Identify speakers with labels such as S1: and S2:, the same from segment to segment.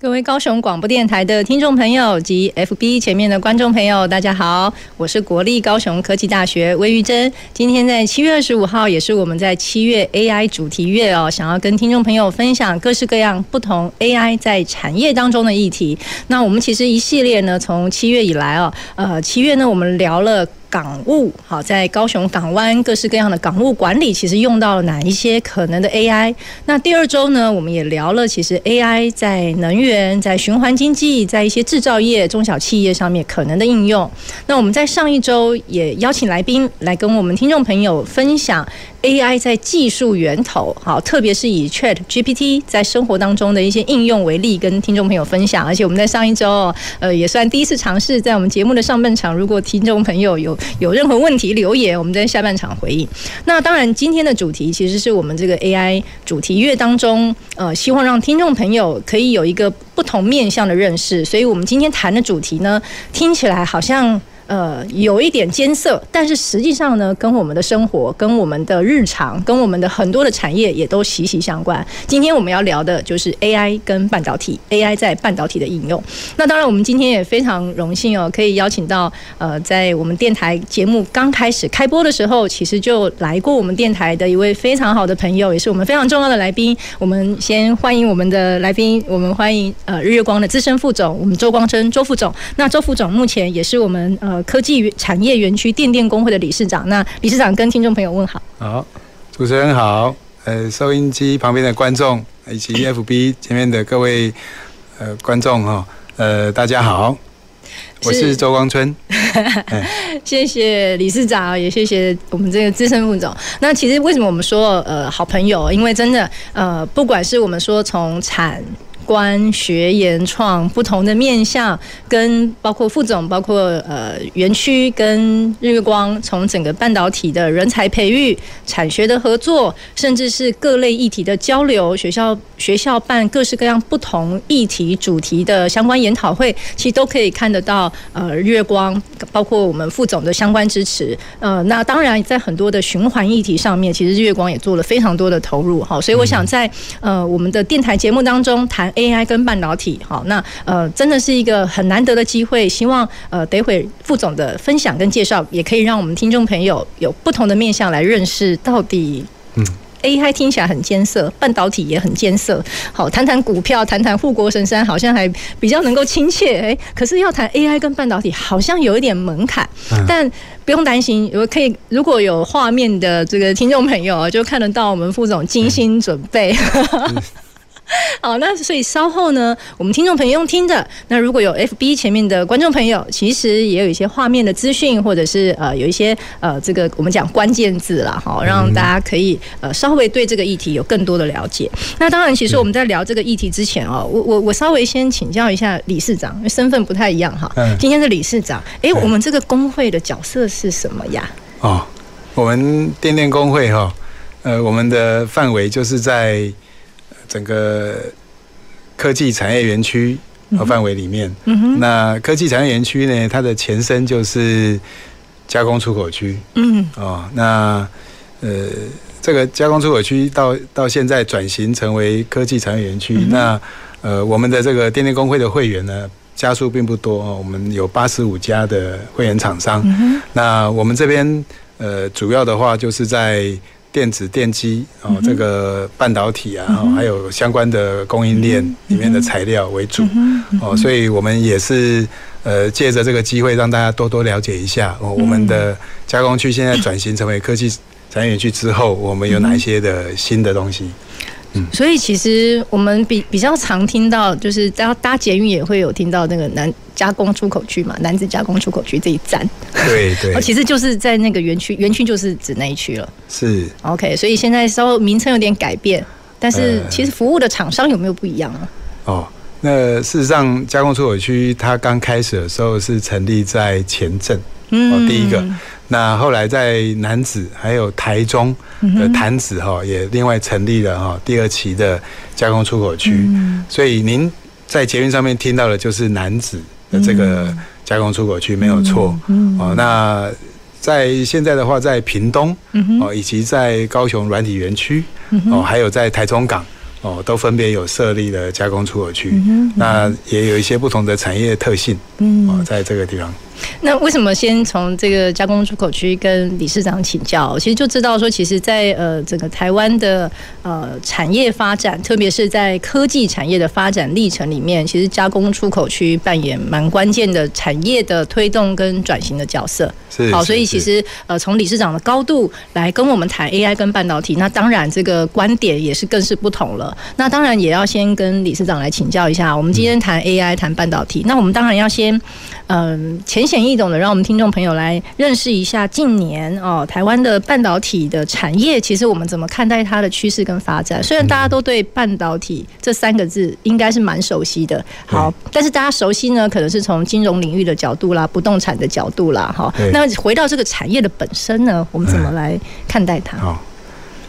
S1: 各位高雄广播电台的听众朋友及 FB 前面的观众朋友，大家好，我是国立高雄科技大学魏玉珍。今天在七月二十五号，也是我们在七月 AI 主题月哦，想要跟听众朋友分享各式各样不同 AI 在产业当中的议题。那我们其实一系列呢，从七月以来哦，呃，七月呢，我们聊了。港务好，在高雄港湾各式各样的港务管理，其实用到了哪一些可能的 AI？那第二周呢，我们也聊了，其实 AI 在能源、在循环经济、在一些制造业、中小企业上面可能的应用。那我们在上一周也邀请来宾来跟我们听众朋友分享。AI 在技术源头，好，特别是以 Chat GPT 在生活当中的一些应用为例，跟听众朋友分享。而且我们在上一周，呃，也算第一次尝试，在我们节目的上半场，如果听众朋友有有任何问题留言，我们在下半场回应。那当然，今天的主题其实是我们这个 AI 主题月当中，呃，希望让听众朋友可以有一个不同面向的认识。所以我们今天谈的主题呢，听起来好像。呃，有一点艰涩，但是实际上呢，跟我们的生活、跟我们的日常、跟我们的很多的产业也都息息相关。今天我们要聊的就是 AI 跟半导体，AI 在半导体的应用。那当然，我们今天也非常荣幸哦，可以邀请到呃，在我们电台节目刚开始开播的时候，其实就来过我们电台的一位非常好的朋友，也是我们非常重要的来宾。我们先欢迎我们的来宾，我们欢迎呃日月光的资深副总，我们周光琛周副总。那周副总目前也是我们呃。科技产业园区电电工会的理事长，那理事长跟听众朋友问好。
S2: 好，主持人好，呃，收音机旁边的观众以及 FB 前面的各位呃观众哈，呃，大家好，我是周光春。
S1: 谢谢理事长，也谢谢我们这个资深副总。那其实为什么我们说呃好朋友？因为真的呃，不管是我们说从产观学研创不同的面向，跟包括副总，包括呃园区跟日月光，从整个半导体的人才培育、产学的合作，甚至是各类议题的交流，学校学校办各式各样不同议题主题的相关研讨会，其实都可以看得到呃日月光，包括我们副总的相关支持。呃，那当然在很多的循环议题上面，其实日月光也做了非常多的投入。好，所以我想在呃我们的电台节目当中谈。AI 跟半导体，好，那呃，真的是一个很难得的机会。希望呃，等会副总的分享跟介绍，也可以让我们听众朋友有不同的面向来认识到底。嗯，AI 听起来很艰涩，半导体也很艰涩。好，谈谈股票，谈谈护国神山，好像还比较能够亲切。哎，可是要谈 AI 跟半导体，好像有一点门槛。但不用担心，我可以如果有画面的这个听众朋友就看得到我们副总精心准备。好，那所以稍后呢，我们听众朋友用听的。那如果有 FB 前面的观众朋友，其实也有一些画面的资讯，或者是呃有一些呃这个我们讲关键字啦，哈，让大家可以呃稍微对这个议题有更多的了解。那当然，其实我们在聊这个议题之前哦，我我我稍微先请教一下理事长，因为身份不太一样哈。今天是理事长，哎，我们这个工会的角色是什么呀？
S2: 哦，我们电电工会哈，呃，我们的范围就是在。整个科技产业园区和范围里面，那科技产业园区呢，它的前身就是加工出口区，嗯，哦，那呃，这个加工出口区到到现在转型成为科技产业园区，那呃，我们的这个电力工会的会员呢，家数并不多哦，我们有八十五家的会员厂商，那我们这边呃，主要的话就是在。电子电机哦，这个半导体啊，还有相关的供应链里面的材料为主哦，所以我们也是呃借着这个机会让大家多多了解一下哦，我们的加工区现在转型成为科技产业园区之后，我们有哪一些的新的东西？
S1: 嗯，所以其实我们比比较常听到，就是搭搭捷运也会有听到那个南加工出口区嘛，男子加工出口区这一站。
S2: 对对。
S1: 其实就是在那个园区，园区就是指那一区了。
S2: 是。
S1: OK，所以现在稍微名称有点改变，但是其实服务的厂商有没有不一样啊？
S2: 哦，那事实上，加工出口区它刚开始的时候是成立在前镇，哦，第一个。那后来在南子还有台中的潭子哈，也另外成立了哈第二期的加工出口区。所以您在捷运上面听到的就是楠梓的这个加工出口区没有错。哦，那在现在的话，在屏东哦，以及在高雄软体园区哦，还有在台中港。哦，都分别有设立了加工出口区，嗯嗯、那也有一些不同的产业特性，嗯，哦，在这个地方。
S1: 那为什么先从这个加工出口区跟理事长请教？其实就知道说，其实在呃整个台湾的呃产业发展，特别是在科技产业的发展历程里面，其实加工出口区扮演蛮关键的产业的推动跟转型的角色。
S2: 是，
S1: 好，所以其实呃从理事长的高度来跟我们谈 AI 跟半导体，那当然这个观点也是更是不同了。那当然也要先跟理事长来请教一下，我们今天谈 AI 谈半导体，那我们当然要先嗯、呃、浅显易懂的，让我们听众朋友来认识一下近年哦台湾的半导体的产业，其实我们怎么看待它的趋势跟发展？虽然大家都对半导体这三个字应该是蛮熟悉的，好，但是大家熟悉呢，可能是从金融领域的角度啦、不动产的角度啦，哈。那回到这个产业的本身呢，我们怎么来看待它？
S2: 好，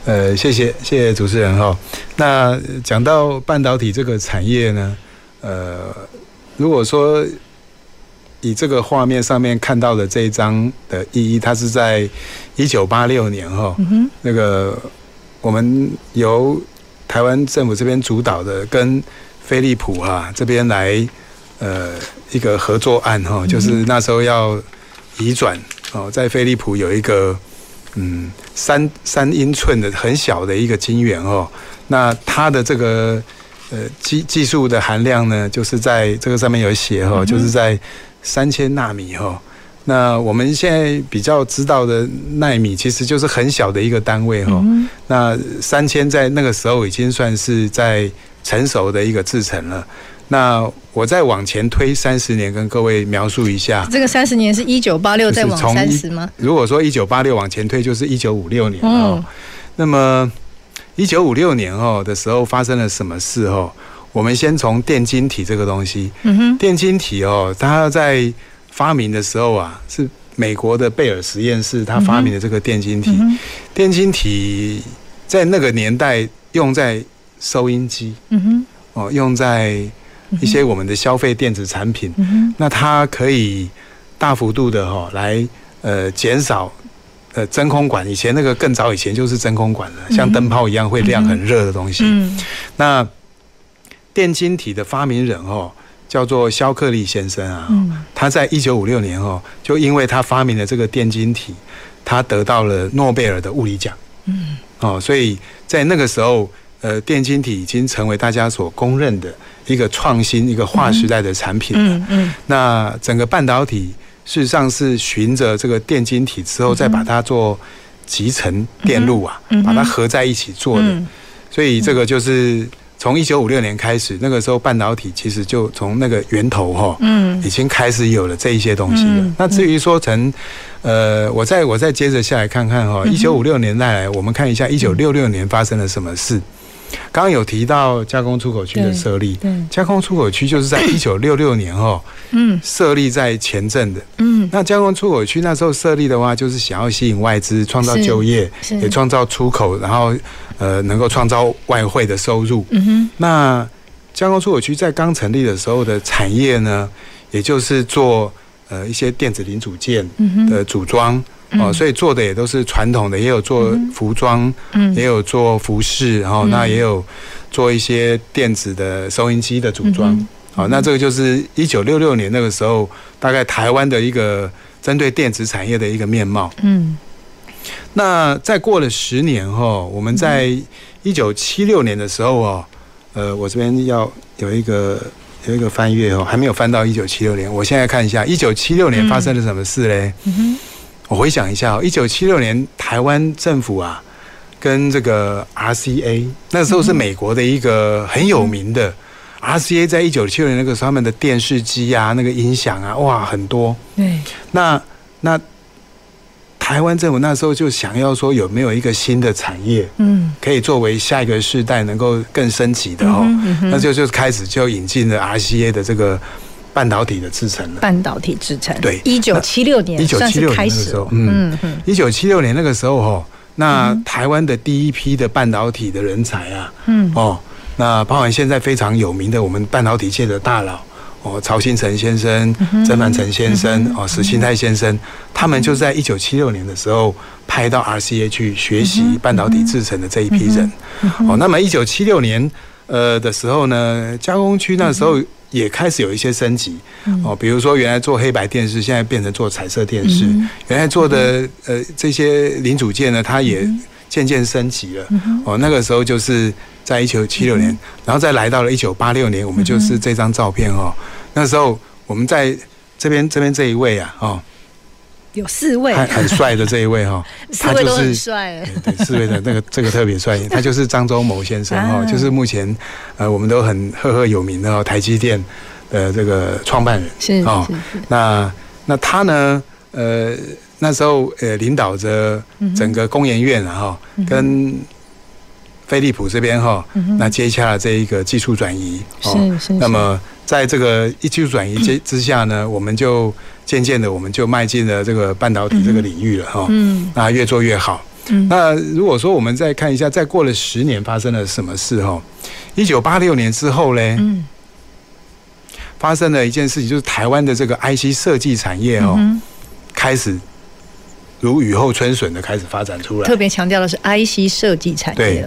S2: 呃，谢谢谢谢主持人哈。那讲到半导体这个产业呢，呃，如果说。以这个画面上面看到的这一张的意义，它是在一九八六年哈，那个我们由台湾政府这边主导的，跟飞利浦哈这边来呃一个合作案哈，就是那时候要移转哦，在飞利浦有一个嗯三三英寸的很小的一个晶圆哦，那它的这个呃技技术的含量呢，就是在这个上面有写哈，就是在。三千纳米哈，那我们现在比较知道的纳米其实就是很小的一个单位哈。那三千在那个时候已经算是在成熟的一个制程了。那我再往前推三十年，跟各位描述一下。
S1: 这个三十年是一九八六再往三十吗？
S2: 如果说一九八六往前推，就是一九五六年哦。那么一九五六年哦的时候发生了什么事哦？我们先从电晶体这个东西，电晶体哦，它在发明的时候啊，是美国的贝尔实验室，它发明的这个电晶体。电晶体在那个年代用在收音机，哦，用在一些我们的消费电子产品。那它可以大幅度的哈来呃减少呃真空管，以前那个更早以前就是真空管了，像灯泡一样会亮很热的东西。那电晶体的发明人哦，叫做肖克利先生啊。他在一九五六年哦，就因为他发明了这个电晶体，他得到了诺贝尔的物理奖。嗯。哦，所以在那个时候，呃，电晶体已经成为大家所公认的一个创新、一个划时代的产品了。嗯嗯。那整个半导体事实上是循着这个电晶体之后，再把它做集成电路啊，把它合在一起做的。所以这个就是。从一九五六年开始，那个时候半导体其实就从那个源头哈，嗯，已经开始有了这一些东西了。那至于说成，呃，我再我再接着下来看看哈，一九五六年代来，我们看一下一九六六年发生了什么事。刚刚有提到加工出口区的设立，加工出口区就是在 一九六六年哈，嗯，设立在前镇的，嗯，那加工出口区那时候设立的话，就是想要吸引外资，创造就业，也创造出口，然后呃，能够创造外汇的收入。嗯哼，那加工出口区在刚成立的时候的产业呢，也就是做呃一些电子零组件的组装。哦，所以做的也都是传统的，也有做服装，嗯，也有做服饰，然后那也有做一些电子的收音机的组装。好，那这个就是一九六六年那个时候，大概台湾的一个针对电子产业的一个面貌。嗯，那再过了十年哈，我们在一九七六年的时候哦，呃，我这边要有一个有一个翻阅哦，还没有翻到一九七六年，我现在看一下一九七六年发生了什么事嘞？嗯哼。我回想一下哦，一九七六年台湾政府啊，跟这个 RCA 那时候是美国的一个很有名的 RCA，在一九七六年那个时候，他们的电视机啊，那个音响啊，哇，很多。对。那那台台湾政府那时候就想要说有没有一个新的产业，嗯，可以作为下一个世代能够更升级的哦，那就就开始就引进了 RCA 的这个半导体的制程了。
S1: 半导体制程，
S2: 对，
S1: 一九七六年，
S2: 一九七六年的时候，嗯嗯，一九七六年那个时候哈，那台湾的第一批的半导体的人才啊，嗯。哦，那包含现在非常有名的我们半导体界的大佬。哦，曹兴诚先生、曾凡成先生、哦，史新泰先生，他们就在一九七六年的时候派到 RCA 去学习半导体制成的这一批人。哦，那么一九七六年呃的时候呢，加工区那时候也开始有一些升级。哦，比如说原来做黑白电视，现在变成做彩色电视。原来做的呃这些零组件呢，它也渐渐升级了。哦，那个时候就是。在一九七六年，然后再来到了一九八六年，我们就是这张照片哦。那时候我们在这边，这边这一位啊，哦，
S1: 有四位，
S2: 很很帅的这一位哈，
S1: 他就是帅，
S2: 对，四位的那个这个特别帅，他就是张忠谋先生哦，就是目前呃我们都很赫赫有名的哦，台积电的这个创办人。
S1: 是哦。
S2: 那那他呢，呃那时候呃领导着整个工研院然后跟。飞利浦这边哈，那接下了这一个技术转移，
S1: 是是。
S2: 那么在这个一技术转移之 之下呢，我们就渐渐的我们就迈进了这个半导体这个领域了哈。嗯。那越做越好。嗯。那如果说我们再看一下，再过了十年发生了什么事哈？一九八六年之后嘞，嗯，发生了一件事情，就是台湾的这个 IC 设计产业哦，开始。如雨后春笋的开始发展出来，
S1: 特别强调的是 IC 设计产业。
S2: 对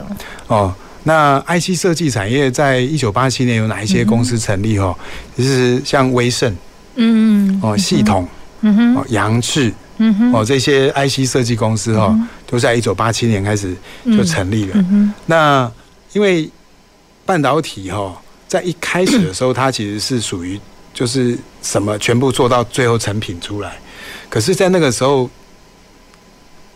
S2: 哦，那 IC 设计产业在一九八七年有哪一些公司成立？哈，就是像威盛，嗯哦，系统，嗯哼，哦，扬智，嗯哼，哦，这些 IC 设计公司哈，都在一九八七年开始就成立了。那因为半导体哈，在一开始的时候，它其实是属于就是什么全部做到最后成品出来，可是，在那个时候。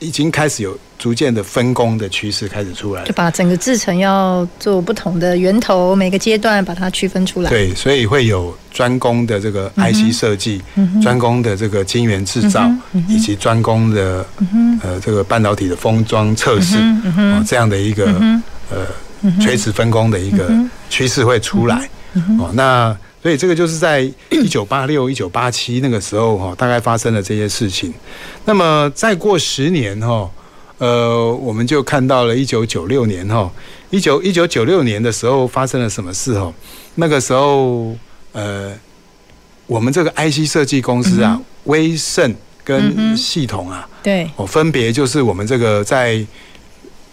S2: 已经开始有逐渐的分工的趋势开始出来，
S1: 就把整个制程要做不同的源头，每个阶段把它区分出来。
S2: 对，所以会有专攻的这个 IC 设计，专攻的这个晶圆制造，以及专攻的呃这个半导体的封装测试，这样的一个呃垂直分工的一个趋势会出来。哦，那。所以这个就是在一九八六、一九八七那个时候哈，大概发生了这些事情。那么再过十年哈，呃，我们就看到了一九九六年哈，一九一九九六年的时候发生了什么事哈？那个时候呃，我们这个 IC 设计公司啊，威盛跟系统啊，
S1: 对，哦，
S2: 分别就是我们这个在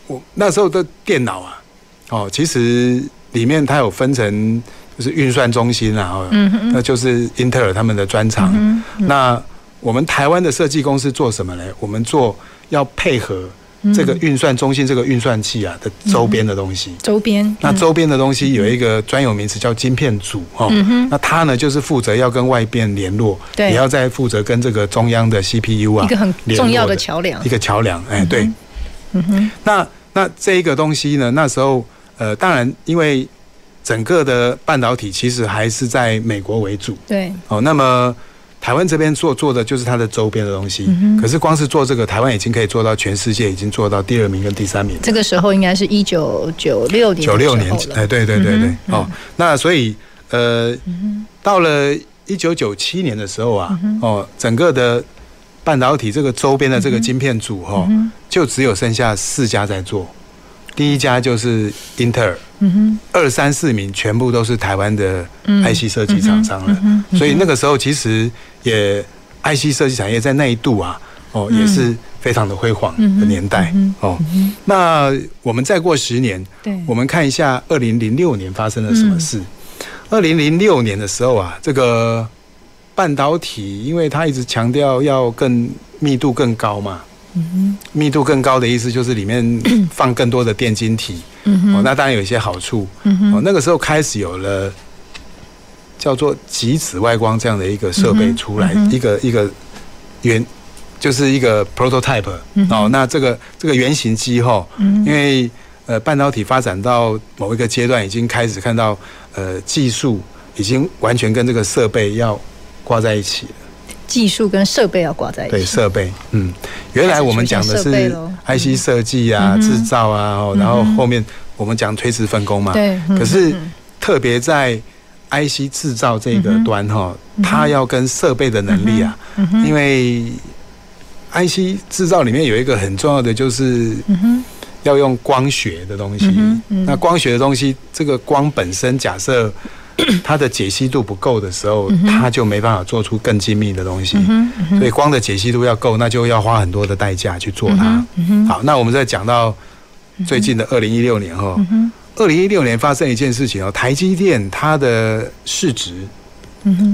S2: 我那时候的电脑啊，哦，其实里面它有分成。就是运算中心啊，那就是英特尔他们的专长。那我们台湾的设计公司做什么呢？我们做要配合这个运算中心这个运算器啊的周边的东西。
S1: 周边。
S2: 那周边的东西有一个专有名词叫晶片组哦。那它呢就是负责要跟外边联络，也要再负责跟这个中央的 CPU 啊
S1: 一个很重要的桥梁。
S2: 一个桥梁，哎，对。嗯哼。那那这一个东西呢？那时候呃，当然因为。整个的半导体其实还是在美国为主，
S1: 对，
S2: 哦，那么台湾这边做做的就是它的周边的东西，可是光是做这个，台湾已经可以做到全世界已经做到第二名跟第三名。
S1: 这个时候应该是一九九六年，
S2: 九六年，哎，对对对对，哦，那所以呃，到了一九九七年的时候啊，哦，整个的半导体这个周边的这个晶片组哈，就只有剩下四家在做。第一家就是英特尔，二三四名全部都是台湾的 IC 设计厂商了，所以那个时候其实也 IC 设计产业在那一度啊，哦也是非常的辉煌的年代哦。那我们再过十年，我们看一下二零零六年发生了什么事。二零零六年的时候啊，这个半导体因为它一直强调要更密度更高嘛。密度更高的意思就是里面 放更多的电晶体，哦，那当然有一些好处。哦，那个时候开始有了叫做极紫外光这样的一个设备出来，一个一个原就是一个 prototype。哦，那这个这个原型机哈，因为呃半导体发展到某一个阶段，已经开始看到呃技术已经完全跟这个设备要挂在一起了。
S1: 技术跟设备要挂在一起。
S2: 对，设备，嗯，原来我们讲的是 IC 设计啊、制、嗯、造啊，然后后面我们讲垂直分工嘛。对、嗯。可是特别在 IC 制造这个端哈，它要跟设备的能力啊，因为 IC 制造里面有一个很重要的就是。要用光学的东西，嗯嗯、那光学的东西，这个光本身假设它的解析度不够的时候，嗯、它就没办法做出更精密的东西。所以光的解析度要够，那就要花很多的代价去做它。好，那我们再讲到最近的二零一六年哈，二零一六年发生一件事情哦，台积电它的市值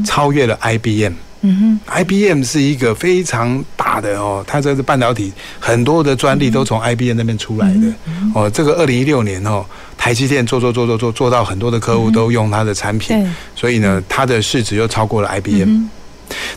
S2: 超越了 IBM。嗯哼，IBM 是一个非常大的哦，它这是半导体很多的专利都从 IBM 那边出来的。哦。这个二零一六年哦，台积电做做做做做做到很多的客户都用它的产品，所以呢，它的市值又超过了 IBM。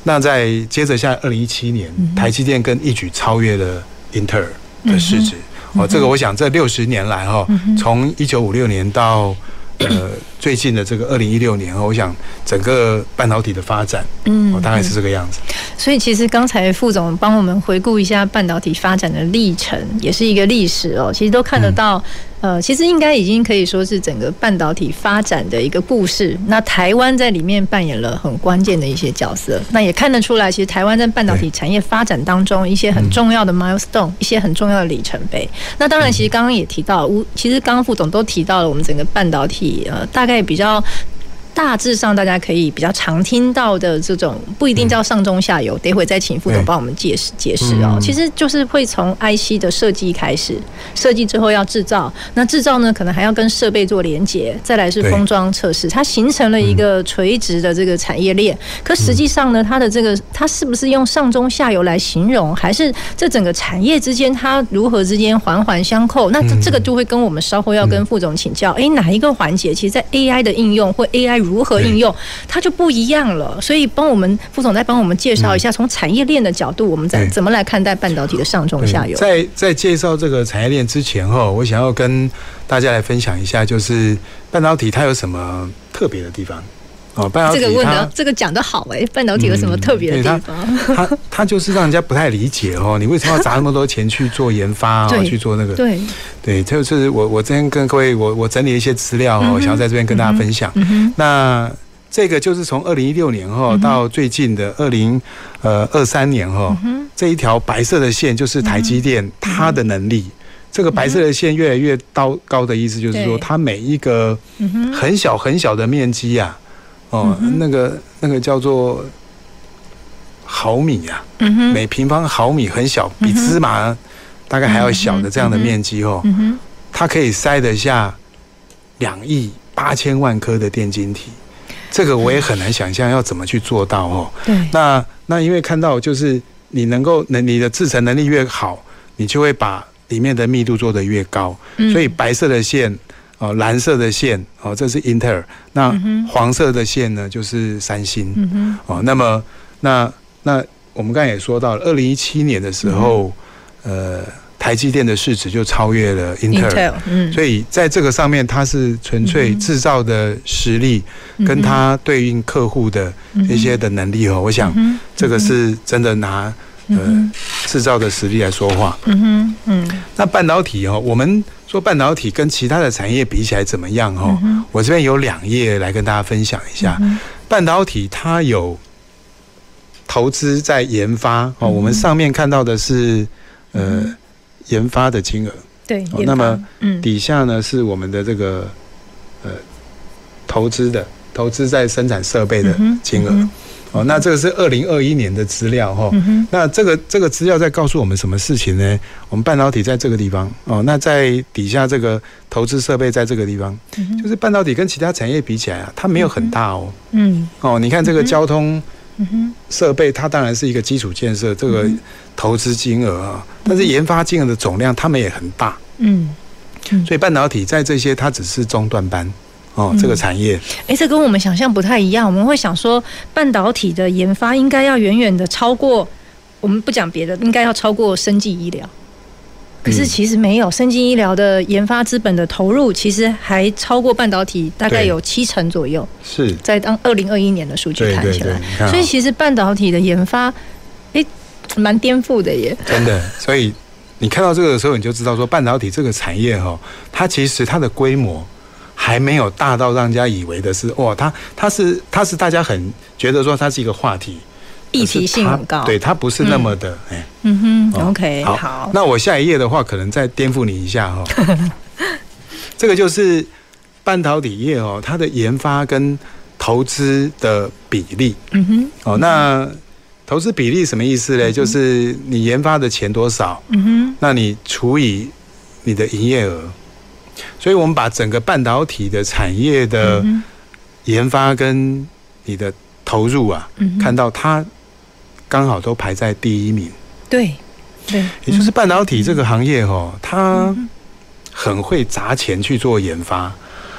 S2: 那在接着下二零一七年，台积电更一举超越了英特尔的市值。哦。这个我想这六十年来哈，从一九五六年到。呃，最近的这个二零一六年，我想整个半导体的发展，嗯，大概是这个样子。
S1: 所以，其实刚才副总帮我们回顾一下半导体发展的历程，也是一个历史哦。其实都看得到。呃，其实应该已经可以说是整个半导体发展的一个故事。那台湾在里面扮演了很关键的一些角色。那也看得出来，其实台湾在半导体产业发展当中一些很重要的 milestone，一些很重要的里程碑。那当然，其实刚刚也提到，其实刚刚副总都提到了我们整个半导体，呃，大概比较。大致上，大家可以比较常听到的这种，不一定叫上中下游，等会再请副总帮我们解释解释哦。其实就是会从 IC 的设计开始，设计之后要制造，那制造呢，可能还要跟设备做连接，再来是封装测试，它形成了一个垂直的这个产业链。可实际上呢，它的这个它是不是用上中下游来形容，还是这整个产业之间它如何之间环环相扣？那这这个就会跟我们稍后要跟副总请教，哎，哪一个环节，其实在 AI 的应用或 AI。如何应用，它就不一样了。所以，帮我们副总再帮我们介绍一下，从产业链的角度，我们在怎么来看待半导体的上中下游？
S2: 在在介绍这个产业链之前，哈，我想要跟大家来分享一下，就是半导体它有什么特别的地方？哦，半导体这个问的
S1: 这个讲得好哎，半导体有什么特别的地方？
S2: 它它就是让人家不太理解哦，你为什么要砸那么多钱去做研发哦，去做那个？对对，就是我我今天跟各位我我整理一些资料哦，我想要在这边跟大家分享。那这个就是从二零一六年哈到最近的二零呃二三年哈，这一条白色的线就是台积电它的能力。这个白色的线越来越高高的意思就是说，它每一个很小很小的面积啊。哦，那个那个叫做毫米呀，每平方毫米很小，比芝麻大概还要小的这样的面积哦，它可以塞得下两亿八千万颗的电晶体，这个我也很难想象要怎么去做到哦。对，那那因为看到就是你能够能你的制成能力越好，你就会把里面的密度做得越高，所以白色的线。哦，蓝色的线哦，这是英特尔。那黄色的线呢，就是三星。嗯、哦，那么那那我们刚才也说到了，二零一七年的时候，嗯、呃，台积电的市值就超越了英特尔。嗯，所以在这个上面，它是纯粹制造的实力，跟它对应客户的一些的能力哦。我想这个是真的拿呃制造的实力来说话。嗯哼，嗯。那半导体哦，我们。说半导体跟其他的产业比起来怎么样？哈，我这边有两页来跟大家分享一下。半导体它有投资在研发哦，我们上面看到的是呃研发的金额，对，那么底下呢是我们的这个呃投资的投资在生产设备的金额。哦，那这个是二零二一年的资料哈。那这个这个资料在告诉我们什么事情呢？我们半导体在这个地方哦，那在底下这个投资设备在这个地方，就是半导体跟其他产业比起来啊，它没有很大哦。嗯。哦，你看这个交通设备，它当然是一个基础建设，这个投资金额啊，但是研发金额的总量，他们也很大。嗯。所以半导体在这些，它只是中段班。哦，这个产业，
S1: 哎、嗯，这跟我们想象不太一样。我们会想说，半导体的研发应该要远远的超过，我们不讲别的，应该要超过生技医疗。可是其实没有，生技医疗的研发资本的投入，其实还超过半导体，大概有七成左右。
S2: 是
S1: 在当二零二一年的数据看起来，
S2: 对对对，
S1: 所以其实半导体的研发，哎，蛮颠覆的耶。
S2: 真的，所以你看到这个的时候，你就知道说半导体这个产业哈，它其实它的规模还没有大到让人家以为的是哇，它它是它是大家很觉得说它是一个话题。
S1: 议题性很高，
S2: 对，它不是那么的，哎，
S1: 嗯哼，OK，
S2: 好，
S1: 好，
S2: 那我下一页的话，可能再颠覆你一下哈。这个就是半导体业哦，它的研发跟投资的比例，嗯哼，哦，那投资比例什么意思呢？就是你研发的钱多少，嗯哼，那你除以你的营业额，所以我们把整个半导体的产业的研发跟你的投入啊，看到它。刚好都排在第一名，
S1: 对，对，
S2: 也就是半导体这个行业哦，它很会砸钱去做研发，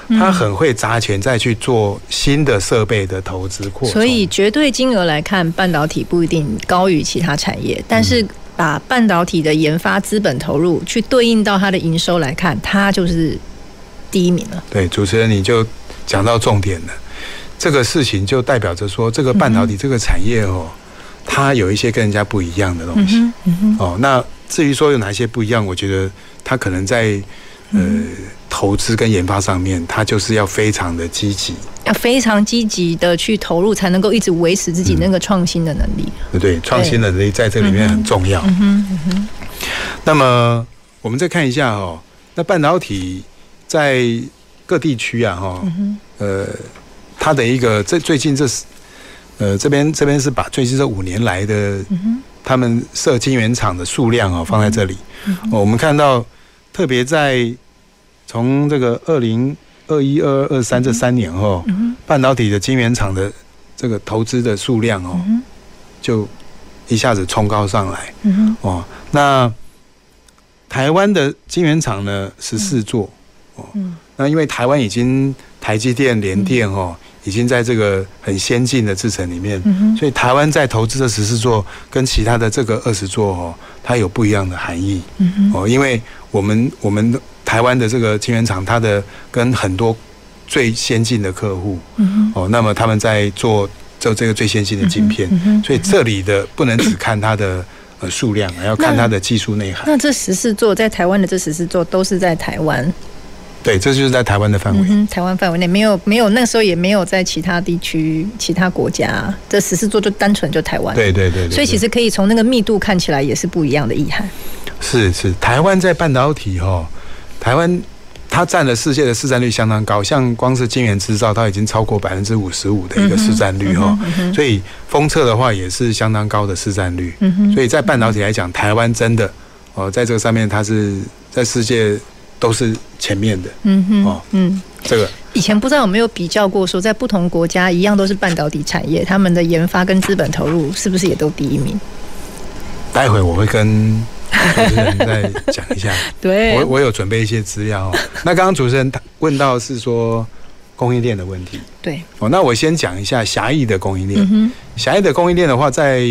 S2: 它很会砸钱再去做新的设备的投资扩。
S1: 所以绝对金额来看，半导体不一定高于其他产业，但是把半导体的研发资本投入去对应到它的营收来看，它就是第一名了。
S2: 对，主持人你就讲到重点了，这个事情就代表着说，这个半导体这个产业哦。它有一些跟人家不一样的东西，嗯嗯、哦，那至于说有哪些不一样，我觉得它可能在呃投资跟研发上面，它就是要非常的积极，
S1: 要非常积极的去投入，才能够一直维持自己那个创新的能力。
S2: 对、嗯、对，创新的能力在这里面很重要。嗯哼，嗯哼。那么我们再看一下哦，那半导体在各地区啊，哈，呃，它的一个这最近这是。呃，这边这边是把最近这五年来的他们设晶圆厂的数量啊放在这里。我们看到，特别在从这个二零二一、二二、二三这三年后，半导体的晶圆厂的这个投资的数量哦，就一下子冲高上来。哦，那台湾的晶圆厂呢，十四座。哦，那因为台湾已经台积电、联电哦。已经在这个很先进的制程里面，所以台湾在投资的十四座跟其他的这个二十座哦，它有不一样的含义哦，因为我们我们台湾的这个晶圆厂，它的跟很多最先进的客户哦，那么他们在做做这个最先进的晶片，所以这里的不能只看它的呃数量，还要看它的技术内涵。
S1: 那这十四座在台湾的这十四座都是在台湾。
S2: 对，这就是在台湾的范围。
S1: 嗯，台湾范围内没有没有，那时候也没有在其他地区、其他国家。这十四座就单纯就台湾。
S2: 对对对，对。
S1: 所以其实可以从那个密度看起来也是不一样的意涵。
S2: 是是，台湾在半导体哈，台湾它占了世界的市占率相当高，像光是晶圆制造，它已经超过百分之五十五的一个市占率哈。所以封测的话也是相当高的市占率。所以在半导体来讲，台湾真的哦，在这个上面它是在世界。都是前面的，嗯哼，哦，嗯，这个
S1: 以前不知道有没有比较过，说在不同国家一样都是半导体产业，他们的研发跟资本投入是不是也都第一名？
S2: 待会我会跟主持人再讲一下，
S1: 对，
S2: 我我有准备一些资料。那刚刚主持人问到是说供应链的问题，
S1: 对，
S2: 哦，那我先讲一下狭义的供应链。狭义的供应链的话，在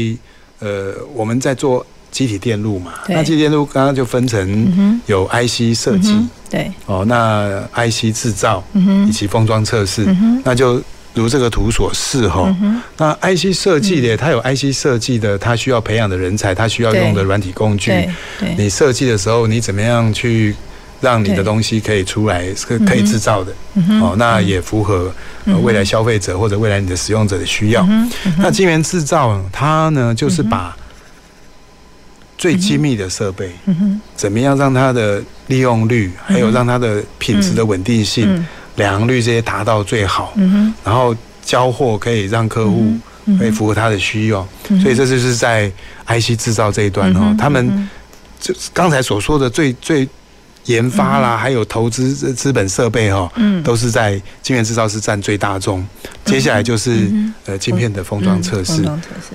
S2: 呃我们在做。集体电路嘛，那集体电路刚刚就分成有 IC 设计，对，哦，那 IC 制造，以及封装测试，那就如这个图所示哈。那 IC 设计的，它有 IC 设计的，它需要培养的人才，它需要用的软体工具。你设计的时候，你怎么样去让你的东西可以出来，是可以制造的？哦，那也符合未来消费者或者未来你的使用者的需要。那晶圆制造它呢，就是把最精密的设备，怎么样让它的利用率，还有让它的品质的稳定性、良率这些达到最好，然后交货可以让客户可以符合他的需要，所以这就是在 IC 制造这一段哦，他们就刚才所说的最最研发啦，还有投资资本设备哈，都是在晶圆制造是占最大宗，接下来就是呃晶片的封装测试，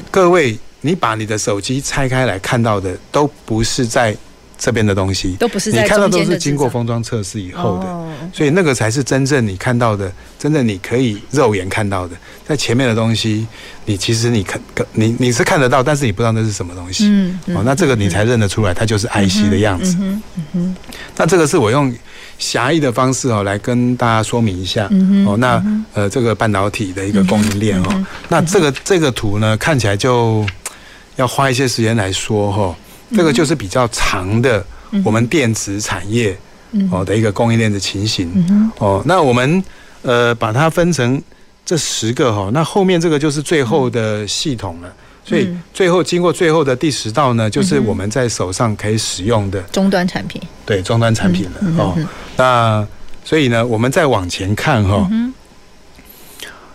S2: 各位。你把你的手机拆开来看到的，都不是在这边的东西，
S1: 都不是
S2: 你看到都是
S1: 经过
S2: 封装测试以后的，
S1: 哦
S2: 所以那个才是真正你看到的，真正你可以肉眼看到的。在前面的东西，你其实你看，你你是看得到，但是你不知道那是什么东西。
S1: 嗯嗯
S2: 哦，那这个你才认得出来，它就是 IC 的样子。
S1: 嗯哼嗯
S2: 那这个是我用狭义的方式哦来跟大家说明一下。
S1: 嗯
S2: 哦，那呃这个半导体的一个供应链哦
S1: 嗯，
S2: 那这个这个图呢看起来就要花一些时间来说哈、哦。
S1: 嗯
S2: 这个就是比较长的我们电子产业哦的一个供应链的情形。
S1: 嗯
S2: 哦，那我们呃把它分成这十个哈，那后面这个就是最后的系统了。所以最后经过最后的第十道呢，就是我们在手上可以使用的
S1: 终端产品。
S2: 对终端产品了哦。那所以呢，我们再往前看哈，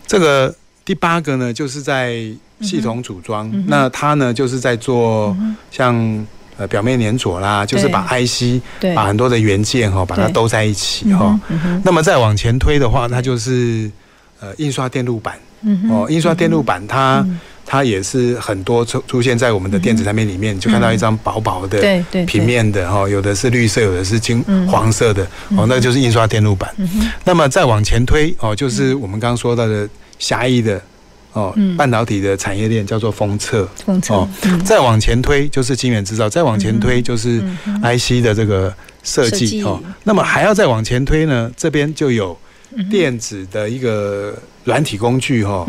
S2: 这个第八个呢，就是在系统组装，那它呢就是在做像呃表面粘着啦，就是把 IC 把很多的元件哈把它都在一起哈。那么再往前推的话，它就是呃印刷电路板。哦，印刷电路板它它也是很多出出现在我们的电子产品里面，就看到一张薄薄的平面的哈，有的是绿色，有的是金黄色的哦，那就是印刷电路板。那么再往前推哦，就是我们刚刚说到的狭义的哦，半导体的产业链叫做封测。
S1: 封测
S2: 哦，再往前推就是晶圆制造，再往前推就是 IC 的这个设计哦。那么还要再往前推呢，这边就有电子的一个软体工具哈。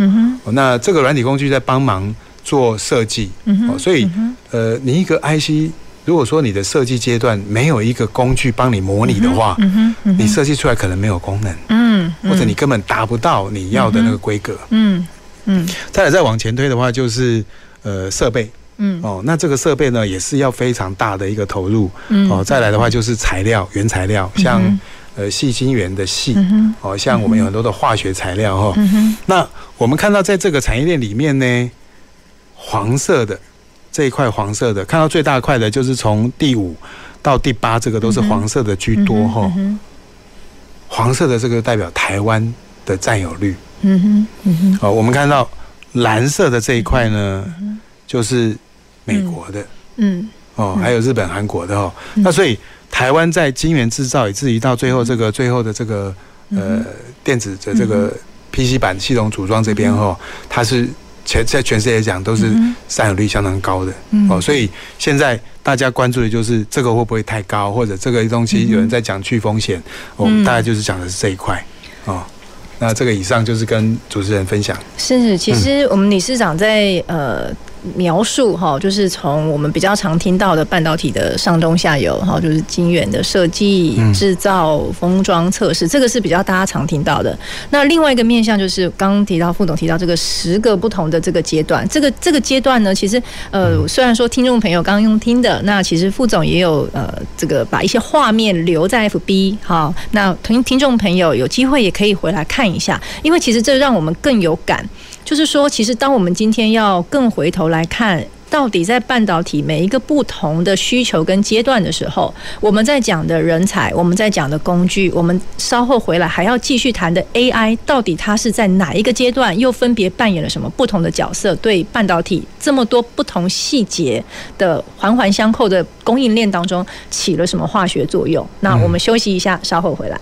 S2: 那这个软体工具在帮忙做设计哦，所以呃，你一个 IC，如果说你的设计阶段没有一个工具帮你模拟的话，你设计出来可能没有功能，嗯，或者你根本达不到你要的那个规格，嗯嗯。再来再往前推的话，就是呃设备，嗯哦，那这个设备呢也是要非常大的一个投入，嗯哦。再来的话就是材料，原材料，像呃细晶圆的矽，哦，像我们有很多的化学材料哈。那我们看到在这个产业链里面呢，黄色的。这一块黄色的，看到最大块的就是从第五到第八，这个都是黄色的居多哈。黄色的这个代表台湾的占有率。嗯哼，嗯哼。哦，我们看到蓝色的这一块呢，就是美国的。嗯。哦，还有日本、韩国的哦。那所以台湾在晶圆制造，以至于到最后这个最后的这个呃电子的这个 PC 板系统组装这边哦，它是。全在全世界讲都是占有率相当高的哦，所以现在大家关注的就是这个会不会太高，或者这个东西有人在讲去风险，我们大概就是讲的是这一块哦。那这个以上就是跟主持人分享。
S1: 是是，其实我们理事长在呃。描述哈，就是从我们比较常听到的半导体的上中下游哈，就是晶圆的设计、制造、封装、测试，这个是比较大家常听到的。那另外一个面向就是刚刚提到副总提到这个十个不同的这个阶段，这个这个阶段呢，其实呃，虽然说听众朋友刚刚用听的，那其实副总也有呃这个把一些画面留在 FB 哈，那听听众朋友有机会也可以回来看一下，因为其实这让我们更有感。就是说，其实当我们今天要更回头来看，到底在半导体每一个不同的需求跟阶段的时候，我们在讲的人才，我们在讲的工具，我们稍后回来还要继续谈的 AI，到底它是在哪一个阶段，又分别扮演了什么不同的角色，对半导体这么多不同细节的环环相扣的供应链当中起了什么化学作用？那我们休息一下，稍后回来。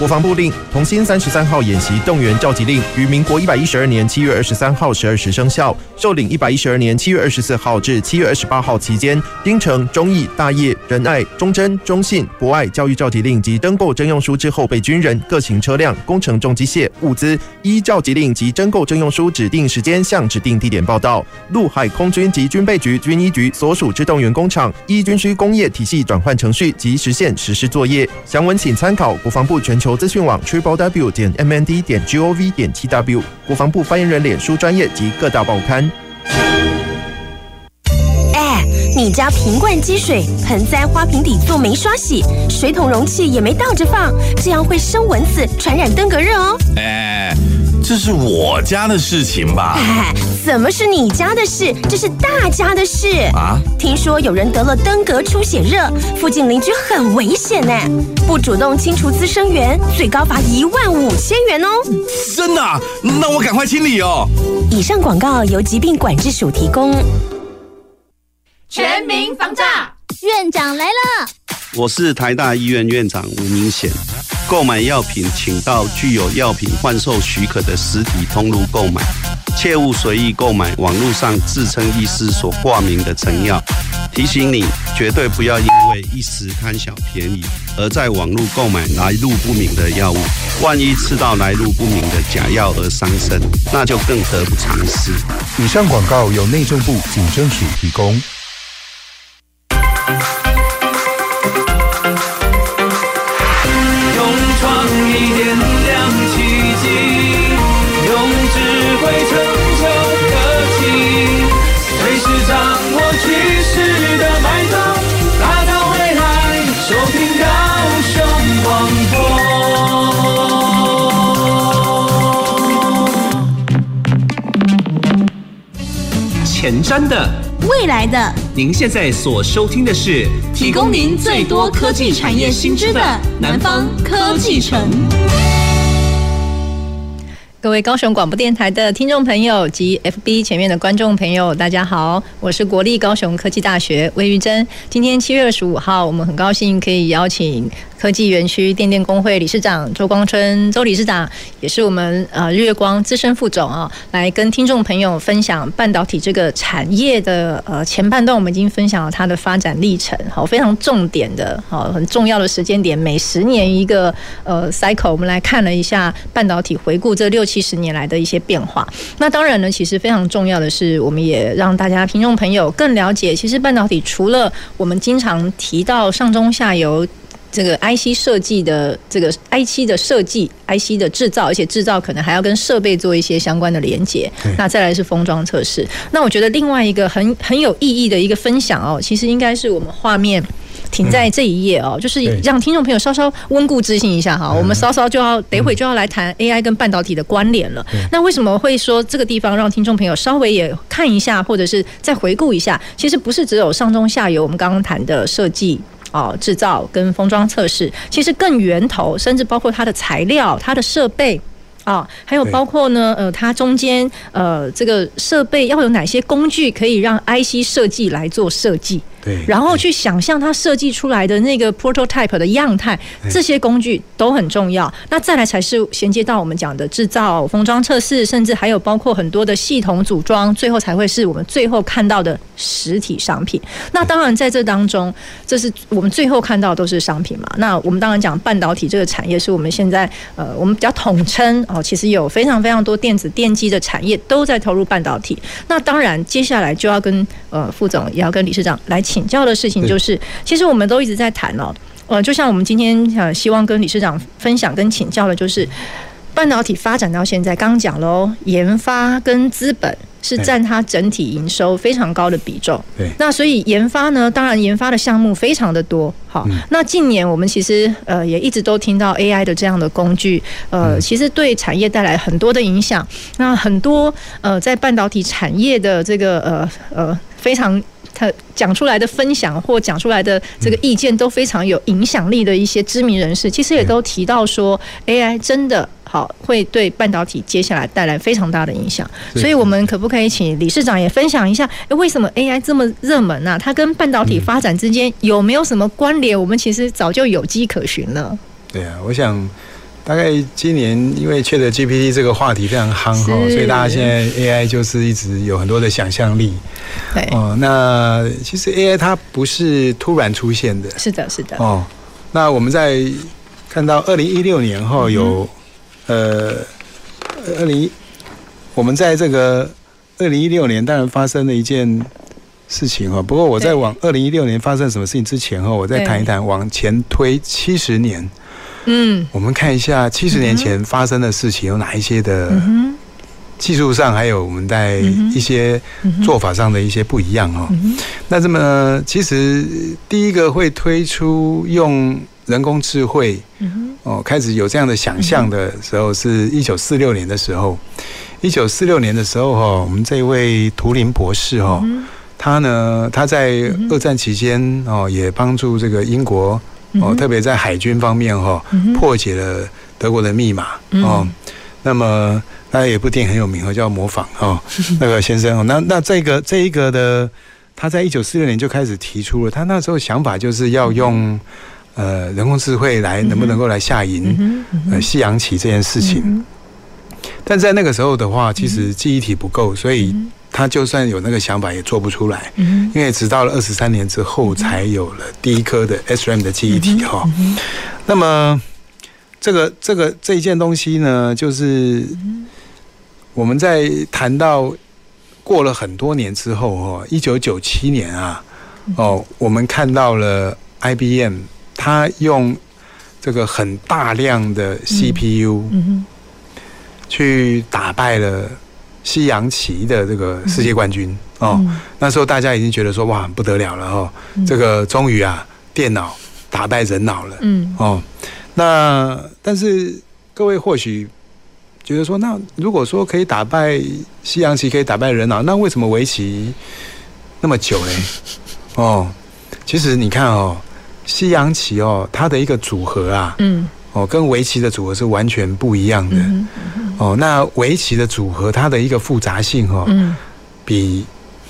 S3: 国防部令同心三十三号演习动员召集令于民国一百一十二年七月二十三号十二时生效。受领一百一十二年七月二十四号至七月二十八号期间，丁承、忠义、大业、仁爱、忠贞、忠信、博爱教育召集令及征购征用书之后备军人、各型车辆、工程重机械、物资，依召集令及征购征用书指定时间向指定地点报到。陆海空军及军备局、军医局所属之动员工厂，依军需工业体系转换程序及实现实施作业。详文请参考国防部全球资讯网 triple w 点 mnd 点 gov 点 tw，国防部发言人脸书专业及各大报刊。
S4: 你家瓶罐积水，盆栽花瓶底座没刷洗，水桶容器也没倒着放，这样会生蚊子，传染登革热哦。
S5: 哎，这是我家的事情吧？
S4: 哎，怎么是你家的事？这是大家的事
S5: 啊！
S4: 听说有人得了登革出血热，附近邻居很危险呢。不主动清除滋生源，最高罚一万五千元哦。
S5: 真的？那我赶快清理哦。
S4: 以上广告由疾病管制署提供。
S6: 全民防诈，院长来了。
S7: 我是台大医院院长吴明显。购买药品，请到具有药品贩售许可的实体通路购买，切勿随意购买网络上自称医师所挂名的成药。提醒你，绝对不要因为一时贪小便宜，而在网络购买来路不明的药物。万一吃到来路不明的假药而伤身，那就更得不偿失。
S8: 以上广告由内政部警政署提供。
S9: 前瞻的，
S6: 未来的，
S9: 您现在所收听的是
S6: 提供您最多科技产业新知的南方科技城。
S1: 各位高雄广播电台的听众朋友及 FB 前面的观众朋友，大家好，我是国立高雄科技大学魏玉珍。今天七月二十五号，我们很高兴可以邀请科技园区电电工会理事长周光春周理事长，也是我们呃日月光资深副总啊，来跟听众朋友分享半导体这个产业的呃前半段，我们已经分享了它的发展历程，好，非常重点的，好，很重要的时间点，每十年一个呃 cycle，我们来看了一下半导体回顾这六七十年来的一些变化。那当然呢，其实非常重要的是，我们也让大家听众朋友更了解，其实半导体除了我们经常提到上中下游。这个 IC 设计的这个 IC 的设计，IC 的制造，而且制造可能还要跟设备做一些相关的连接。那再来是封装测试。那我觉得另外一个很很有意义的一个分享哦，其实应该是我们画面停在这一页哦，就是让听众朋友稍稍温故知新一下哈。我们稍稍就要等会就要来谈 AI 跟半导体的关联了。那为什么会说这个地方让听众朋友稍微也看一下，或者是再回顾一下？其实不是只有上中下游，我们刚刚谈的设计。哦，制造跟封装测试，其实更源头，甚至包括它的材料、它的设备啊，还有包括呢，呃，它中间呃，这个设备要有哪些工具可以让 IC 设计来做设计。对，然后去想象它设计出来的那个 prototype 的样态，这些工具都很重要。那再来才是衔接到我们讲的制造、封装测试，甚至还有包括很多的系统组装，最后才会是我们最后看到的实体商品。那当然在这当中，这是我们最后看到都是商品嘛。那我们当然讲半导体这个产业是我们现在呃，我们比较统称哦，其实有非常非常多电子电机的产业都在投入半导体。那当然接下来就要跟呃副总也要跟理事长来。请教的事情就是，其实我们都一直在谈哦，呃，就像我们今天呃希望跟理事长分享跟请教的，就是半导体发展到现在，刚刚讲喽，研发跟资本是占它整体营收非常高的比重。对，那所以研发呢，当然研发的项目非常的多。好，那近年我们其实呃也一直都听到 AI 的这样的工具，呃，其实对产业带来很多的影响。那很多呃在半导体产业的这个呃呃非常。他讲出来的分享或讲出来的这个意见都非常有影响力的一些知名人士，其实也都提到说，AI 真的好会对半导体接下来带来非常大的影响。所以，我们可不可以请理事长也分享一下，为什么 AI 这么热门呢？它跟半导体发展之间有没有什么关联？我们其实早就有迹可循了。对啊，我想。大概今年因为 ChatGPT 这个话题非常夯哈，所以大家现在 AI 就是一直有很多的想象力。对哦，那其实 AI 它不是突然出现的。是的，是的。哦，那我们在看到二零一六年后有呃二零一，我们在这个二零一六年当然发生了一件事情哈。不过我在往二零一六年发生什么事情之前哈，我再谈一谈往前推七十年。嗯，我们看一下七十年前发生的事情有哪一些的
S2: 技术上还有我们在一些做法上的一些不一样哦。那这么其实第一个会推出用人工智慧哦，开始有这样的想象的时候，是一九四六年的时候。一九四六年的时候哈，我们这位图灵博士哈，他呢他在二战期间哦，也帮助这个英国哦，特别在海军方面哈，破解了德国的密码哦。那么他有一部电影很有名哦，叫《模仿》哦，那个先生哦，那那这个这一个的，他在一九四六年就开始提出了，他那时候想法就是要用。呃，人工智慧来能不能够来下营呃西洋棋这件事情，但在那个时候的话，其实记忆体不够，所以他就算有那个想法也做不出来。因为直到了二十三年之后，才有了第一颗的 SRAM 的记忆体哈。那么这个这个这一件东西呢，就是我们在谈到过了很多年之后哦，一九九七年啊，哦，我们看到了 IBM。他用这个很大量的 CPU，去打败了西洋棋的这个世界冠军哦。那时候大家已经觉得说哇不得了了哦，这个终于啊电脑打败人脑了。嗯哦，那但是各位或许觉得说，那如果说可以打败西洋棋，可以打败人脑，那为什么围棋那么久呢？哦，其实你看哦。西洋棋哦，它的一个组合啊，嗯，哦，跟围棋的组合是完全不一样的，嗯嗯、哦，那围棋的组合它的一个复杂性哦，嗯，比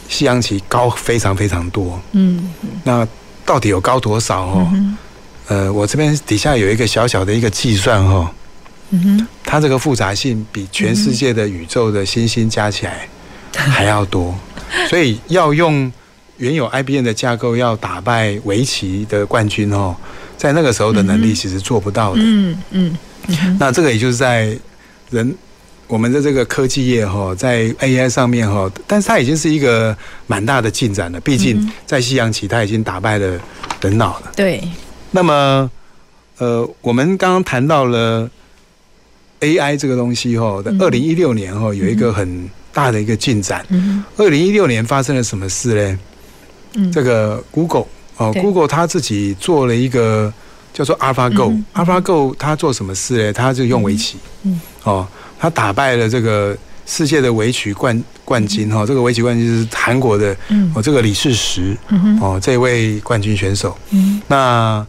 S2: 西洋棋高非常非常多，嗯，那到底有高多少哦？嗯、呃，我这边底下有一个小小的一个计算哦，嗯哼，它这个复杂性比全世界的宇宙的星星加起来还要多，所以要用。原有 IBM 的架构要打败围棋的冠军哦，在那个时候的能力其实做不到的。嗯嗯。那这个也就是在人我们的这个科技业哈，在 AI 上面哈，但是它已经是一个蛮大的进展了。毕竟在西洋棋，它已经打败了人脑了。对。那么呃，我们刚刚谈到了 AI 这个东西哈，在二零一六年哈，有一个很大的一个进展。二零一六年发生了什么事呢？这个 Google 哦，Google 他自己做了一个叫做 AlphaGo，AlphaGo、他做什么事呢？他就用围棋，嗯，哦，他打败了这个世界的围棋冠冠军哈、哦，这个围棋冠军是韩国的，嗯，哦，这个李世石，嗯哦，这位冠军选手，嗯，那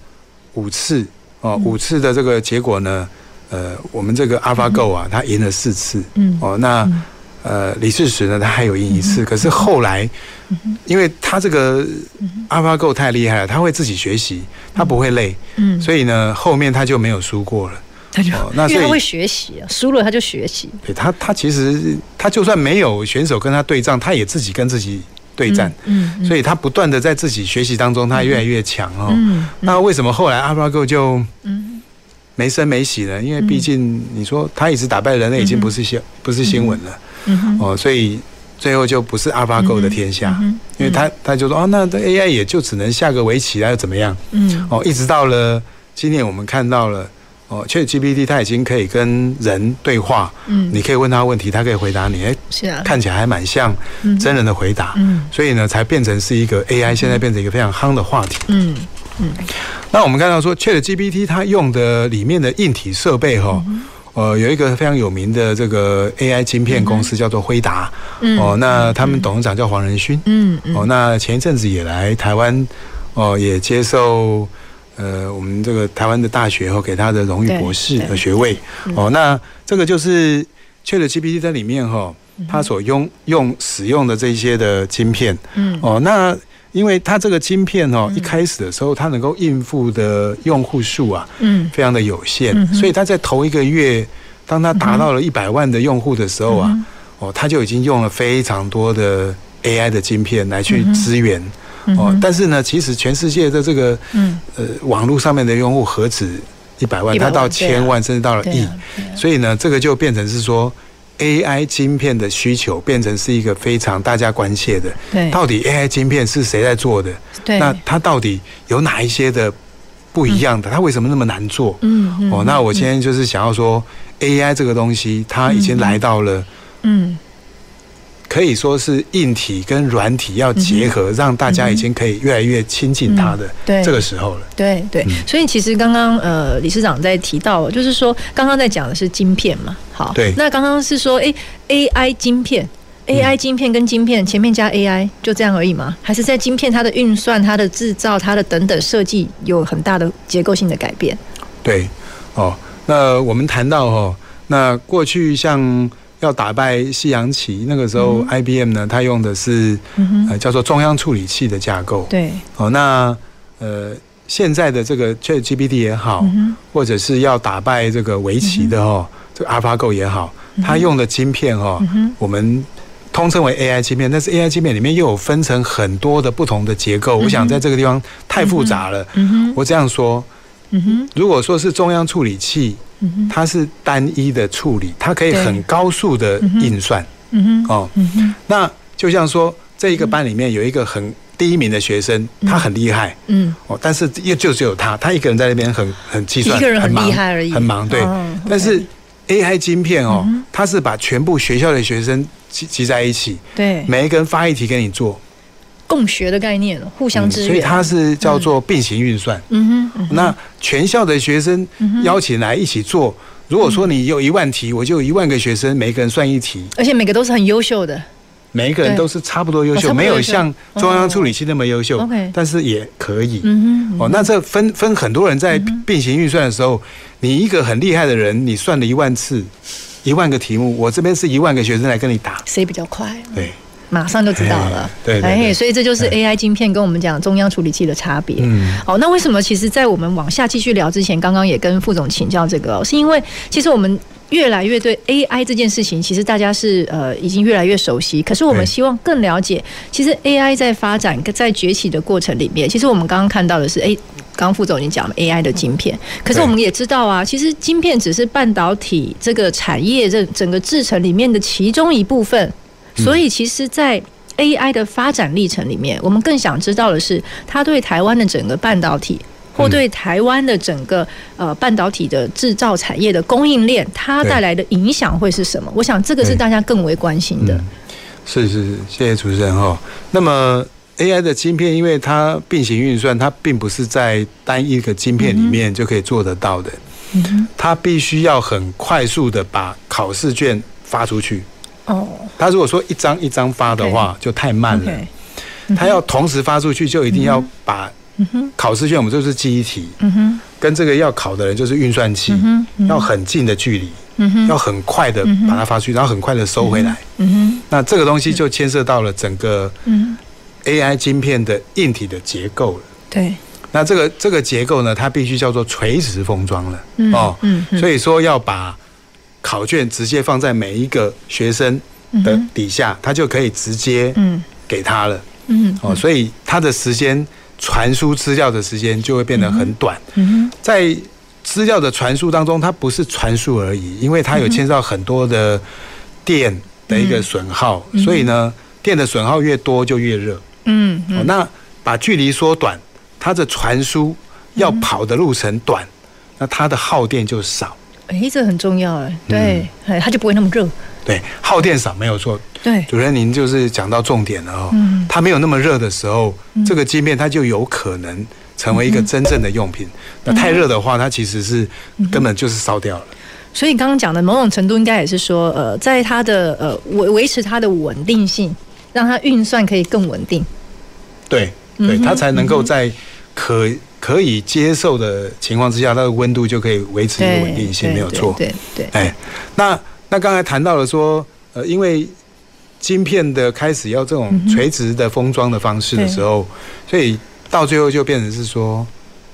S2: 五次哦，五次的这个结果呢，呃，我们这个 AlphaGo 啊，他赢了四次，嗯，哦，那。呃，李世石呢，他还有赢一次，可是后来，因为他这个 AlphaGo 太厉害了，他会自己学习，他不会累，嗯，所以呢，后面他就没有输过了。他就那所以他会学习啊，输了他就学习。对他，他其实他就算没有选手跟他对战，他也自己跟自己对战，嗯，所以他不断的在自己学习当中，他越来越强哦。那为什么后来 AlphaGo 就没声没息呢？因为毕竟你说他一直打败人类，已经不是新不是新闻了。哦，所以最后就不是 AlphaGo 的天下，因为他他就说哦，那这 AI 也就只能下个围棋，啊，又怎么样？嗯，哦，一直到了今年我们看到了哦，ChatGPT 它已经可以跟人对话，嗯，你可以问他问题，他可以回答你，哎，是啊，看起来还蛮像真人的回答，嗯，所以呢，才变成是一个 AI，现在变成一个非常夯的话题，嗯。嗯。那我们看到说 ChatGPT 它用的里面的硬体设备哈。嗯呃，有一个非常有名的这个 AI 晶片公司叫做辉达，嗯、哦，那他们董事长叫黄仁勋，嗯，哦，那前一阵子也来台湾，哦，也接受呃我们这个台湾的大学后给他的荣誉博士的学位，哦，那这个就是 ChatGPT 在里面哈，它所用用使用的这些的晶片，嗯，哦，那。因为它这个晶片哦，一开始的时候它能够应付的用户数啊，嗯，非常的有限，所以它在头一个月，当它达到了一百万的用户的时候啊，哦，它就已经用了非常多的 AI 的晶片来去支援，哦，但是呢，其实全世界的这个嗯。呃网络上面的用户何止一百万，它到千万甚至到了亿，所以呢，这个就变成是说。AI 晶片的需求变成是一个非常大家关切的。对，到底 AI 晶片是谁在做的？对，那它到底有哪一些的不一样的？它为什么那么难做？嗯，哦，那我今天就是想要说，AI 这个东西它已经来到了
S1: 嗯，
S2: 可以说是硬体跟软体要结合，让大家已经可以越来越亲近它的这个时候了。
S1: 对对，所以其实刚刚呃理事长在提到，就是说刚刚在讲的是晶片嘛，好，
S2: 对，
S1: 那刚刚是说哎 AI 晶片，AI 晶片跟晶片前面加 AI 就这样而已吗？还是在晶片它的运算、它的制造、它的等等设计有很大的结构性的改变？
S2: 对，哦，那我们谈到哦，那过去像。要打败西洋棋，那个时候 IBM 呢，它用的是呃叫做中央处理器的架构。
S1: 对。
S2: 哦，那呃现在的这个 ChatGPT 也好，或者是要打败这个围棋的哦，这个 AlphaGo 也好，它用的晶片哦，我们通称为 AI 晶片。但是 AI 晶片里面又有分成很多的不同的结构。我想在这个地方太复杂了。我这样说，如果说是中央处理器。它是单一的处理，它可以很高速的运算。嗯哼。哦，那就像说，这一个班里面有一个很第一名的学生，他很厉害。嗯，哦，但是又就只有他，他一个人在那边很很计算，
S1: 一个人很厉害而已，
S2: 很忙。对，但是 AI 晶片哦，它是把全部学校的学生集集在一起，对，每一个人发一题给你做。
S1: 共学的概念，互相支援，
S2: 所以它是叫做并行运算。嗯哼，那全校的学生邀请来一起做。如果说你有一万题，我就有一万个学生，每个人算一题，
S1: 而且每个都是很优秀的，
S2: 每一个人都是差不多优秀，没有像中央处理器那么优秀。OK，但是也可以。嗯哼，哦，那这分分很多人在并行运算的时候，你一个很厉害的人，你算了一万次，一万个题目，我这边是一万个学生来跟你打，
S1: 谁比较快？
S2: 对。
S1: 马上就知道了，
S2: 对，对，对，
S1: 所以这就是 AI 晶片跟我们讲中央处理器的差别。嗯，好，那为什么其实，在我们往下继续聊之前，刚刚也跟副总请教这个，是因为其实我们越来越对 AI 这件事情，其实大家是呃已经越来越熟悉，可是我们希望更了解，其实 AI 在发展在崛起的过程里面，其实我们刚刚看到的是，哎，刚刚副总已经讲了 AI 的晶片，可是我们也知道啊，其实晶片只是半导体这个产业这整个制成里面的其中一部分。所以，其实，在 AI 的发展历程里面，我们更想知道的是，它对台湾的整个半导体，或对台湾的整个呃半导体的制造产业的供应链，它带来的影响会是什么？我想，这个是大家更为关心的。
S2: 是是是，谢谢主持人哈。那么，AI 的晶片，因为它并行运算，它并不是在单一个晶片里面就可以做得到的。嗯，它必须要很快速的把考试卷发出去。哦，他如果说一张一张发的话，就太慢了。他要同时发出去，就一定要把考试卷，我们就是记忆题，跟这个要考的人就是运算器，要很近的距离，要很快的把它发出去，然后很快的收回来。那这个东西就牵涉到了整个 AI 晶片的硬体的结构了。
S1: 对，
S2: 那这个这个结构呢，它必须叫做垂直封装了。哦，所以说要把。考卷直接放在每一个学生的底下，他就可以直接给他了。嗯，哦，所以他的时间传输资料的时间就会变得很短。嗯，在资料的传输当中，它不是传输而已，因为它有牵涉到很多的电的一个损耗，所以呢，电的损耗越多就越热。嗯，哦，那把距离缩短，它的传输要跑的路程短，那它的耗电就少。
S1: 哎，这很重要哎，对，哎，它就不会那么热。
S2: 对，耗电少没有错。
S1: 对，
S2: 主任您就是讲到重点了哦。嗯。它没有那么热的时候，这个晶片它就有可能成为一个真正的用品。那太热的话，它其实是根本就是烧掉了。
S1: 所以刚刚讲的某种程度应该也是说，呃，在它的呃维维持它的稳定性，让它运算可以更稳定。
S2: 对，对，它才能够在可。可以接受的情况之下，它的温度就可以维持一个稳定性，没有错。
S1: 对对。
S2: 哎，那那刚才谈到了说，呃，因为晶片的开始要这种垂直的封装的方式的时候，所以到最后就变成是说，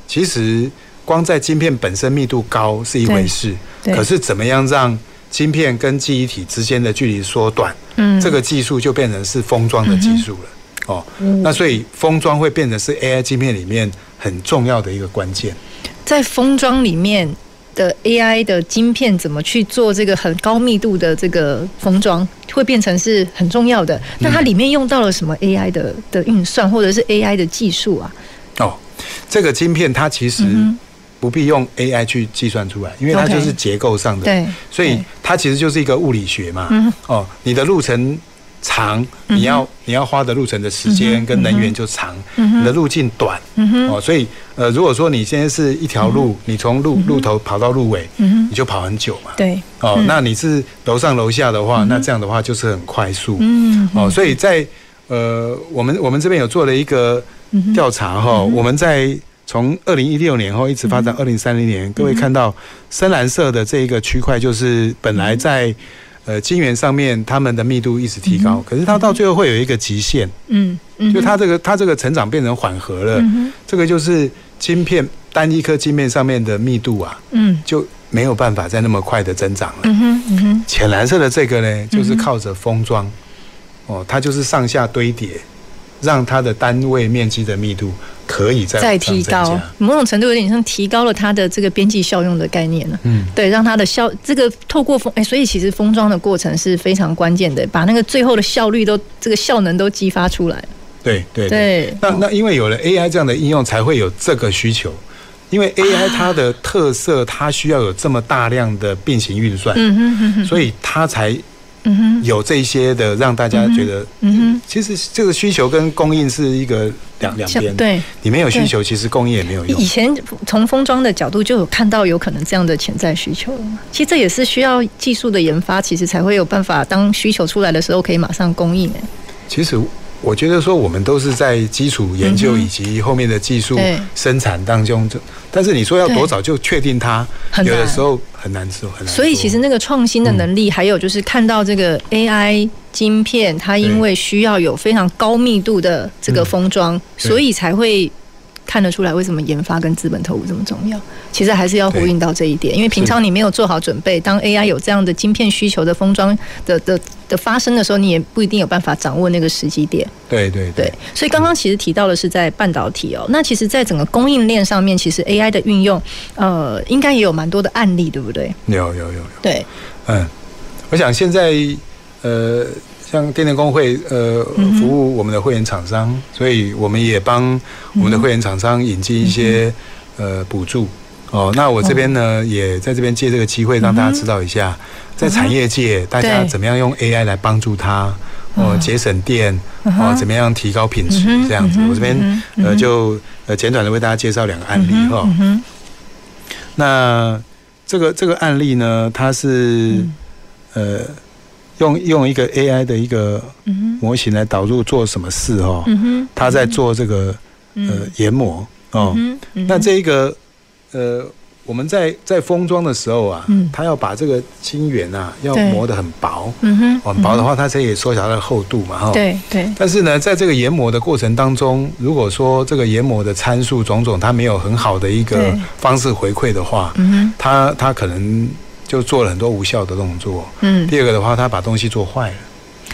S2: 其实光在晶片本身密度高是一回事，可是怎么样让晶片跟记忆体之间的距离缩短，嗯，这个技术就变成是封装的技术了。哦，那所以封装会变成是 AI 晶片里面。很重要的一个关键，
S1: 在封装里面的 AI 的晶片怎么去做这个很高密度的这个封装，会变成是很重要的。那它里面用到了什么 AI 的的运算，或者是 AI 的技术啊？
S2: 哦，这个晶片它其实不必用 AI 去计算出来，因为它就是结构上的，对，所以它其实就是一个物理学嘛。
S1: 嗯
S2: 哦，你的路程长，你要你要花的路程的时间跟能源就
S1: 长，
S2: 你的路径短。哦，所以呃，如果说你现在是一条路，你从路路头跑到路尾，你就跑很久嘛。
S1: 对，
S2: 哦，
S1: 嗯。
S2: 那你是楼上楼下的话，那这样的话就是很快速。
S1: 嗯
S2: 哦，所以在呃，我们我们这边有做了一个调查哈，我们在从二零一六年后一直发展二零三零年，各位看到深蓝色的这一个区块，就是本来在呃晶圆上面它们的密度一直提高，可是它到最后会有一个极限，
S1: 嗯嗯，
S2: 就它这个它这个成长变成缓和了
S1: 嗯，
S2: 这个就是晶片单一颗晶片上面的密度啊，
S1: 嗯。
S2: 就没有办法再那么快的增长了。
S1: 嗯哼嗯哼，
S2: 浅蓝色的这个呢，就是靠着封装，哦，它就是上下堆叠，让它的单位面积的密度可以再
S1: 再提高，某种程度有点像提高了它的这个边际效用的概念呢。
S2: 嗯，
S1: 对，让它的效这个透过封，哎，所以其实封装的过程是非常关键的，把那个最后的效率都这个效能都激发出来。
S2: 对对
S1: 对
S2: 那那因为有了 AI 这样的应用，才会有这个需求。因为 AI 它的特色，它需要有这么大量的并行运算，所以它才有这些的让大家觉得，
S1: 嗯哼
S2: 其实这个需求跟供应是一个两两
S1: 边。对，
S2: 你没有需求，其实供应也没有用
S1: 以。前从封装的角度就有看到有可能这样的潜在需求了其实这也是需要技术的研发，其实才会有办法当需求出来的时候可以马上供应哎。
S2: 其实我觉得说，我们都是在基础研究以及后面的技
S1: 术
S2: 生产当中，就但是你说要多早就确定它，有的时候很难做，很难。
S1: 所以其实那个创新的能力，还有就是看到这个 AI 晶片，它因为需要有非常高密度的这个封装，所以才会看得出来为什么研发跟资本投入这么重要。其实还是要呼应到这一点，因为平常你没有做好准备，当 AI 有这样的晶片需求的封装的的的发生的时候，你也不一定有办法掌握那个时机点。
S2: 对对
S1: 对，所以刚刚其实提到的是在半导体哦，那其实，在整个供应链上面，其实 AI 的运用，呃，应该也有蛮多的案例，对不对？
S2: 有有有有。
S1: 对，
S2: 嗯，我想现在呃，像电电工会呃服务我们的会员厂商，所以我们也帮我们的会员厂商引进一些呃补助。哦，那我这边呢，也在这边借这个机会让大家知道一下，在产业界大家怎么样用 AI 来帮助他。哦，节省电哦，怎么样提高品质？这样子，我这边呃就呃简短的为大家介绍两个案例哈。那这个这个案例呢，它是呃用用一个 AI 的一个模型来导入做什么事哦？他在做这个呃研磨哦。那这一个呃。我们在在封装的时候啊，它要把这个晶圆啊要磨得很薄，嗯哼，很薄的话，它可以缩小它的厚度嘛，哈，
S1: 对对。
S2: 但是呢，在这个研磨的过程当中，如果说这个研磨的参数种种它没有很好的一个方式回馈的话，嗯哼，它它可能就做了很多无效的动作，嗯。第二个的话，他把东西做坏了，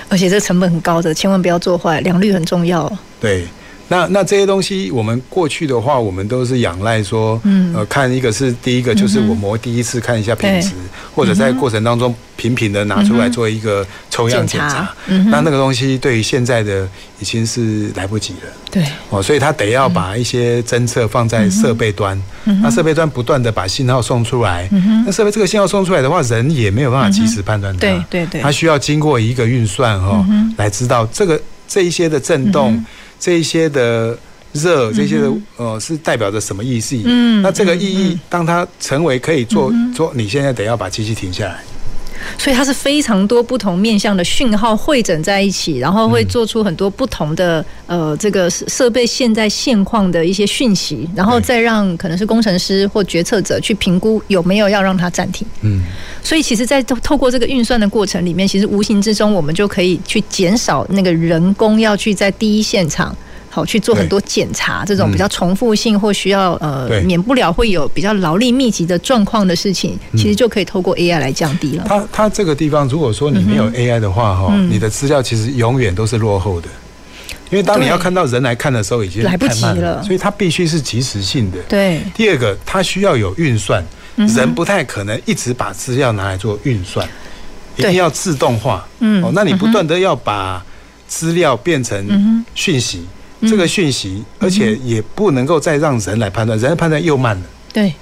S1: 而且这成本很高的，千万不要做坏，良率很重要。
S2: 对。那那这些东西，我们过去的话，我们都是仰赖说，呃，看一个是第一个，就是我磨第一次看一下品质，或者在过程当中频频的拿出来做一个抽样检查。那那个东西对于现在的已经是来不及了。
S1: 对。
S2: 哦，所以他得要把一些侦测放在设备端，那设备端不断的把信号送出来。那设备这个信号送出来的话，人也没有办法及时判断它。
S1: 对对对。
S2: 它需要经过一个运算哦，来知道这个这一些的震动。这些的热，这些的呃，是代表着什么意思？嗯，那这个意义，当它成为可以做做，你现在得要把机器停下来。
S1: 所以它是非常多不同面向的讯号汇整在一起，然后会做出很多不同的呃这个设备现在现况的一些讯息，然后再让可能是工程师或决策者去评估有没有要让它暂停。嗯，所以其实，在透透过这个运算的过程里面，其实无形之中我们就可以去减少那个人工要去在第一现场。好去做很多检查，这种比较重复性或需要呃免不了会有比较劳力密集的状况的事情，其实就可以透过 AI 来降低了。
S2: 它它这个地方，如果说你没有 AI 的话，哈，你的资料其实永远都是落后的，因为当你要看到人来看的时候，已经
S1: 来不及了，
S2: 所以它必须是及时性的。
S1: 对。
S2: 第二个，它需要有运算，人不太可能一直把资料拿来做运算，一定要自动化。嗯。哦，那你不断的要把资料变成讯息。这个讯息，而且也不能够再让人来判断，人的判断又慢了。
S1: 对，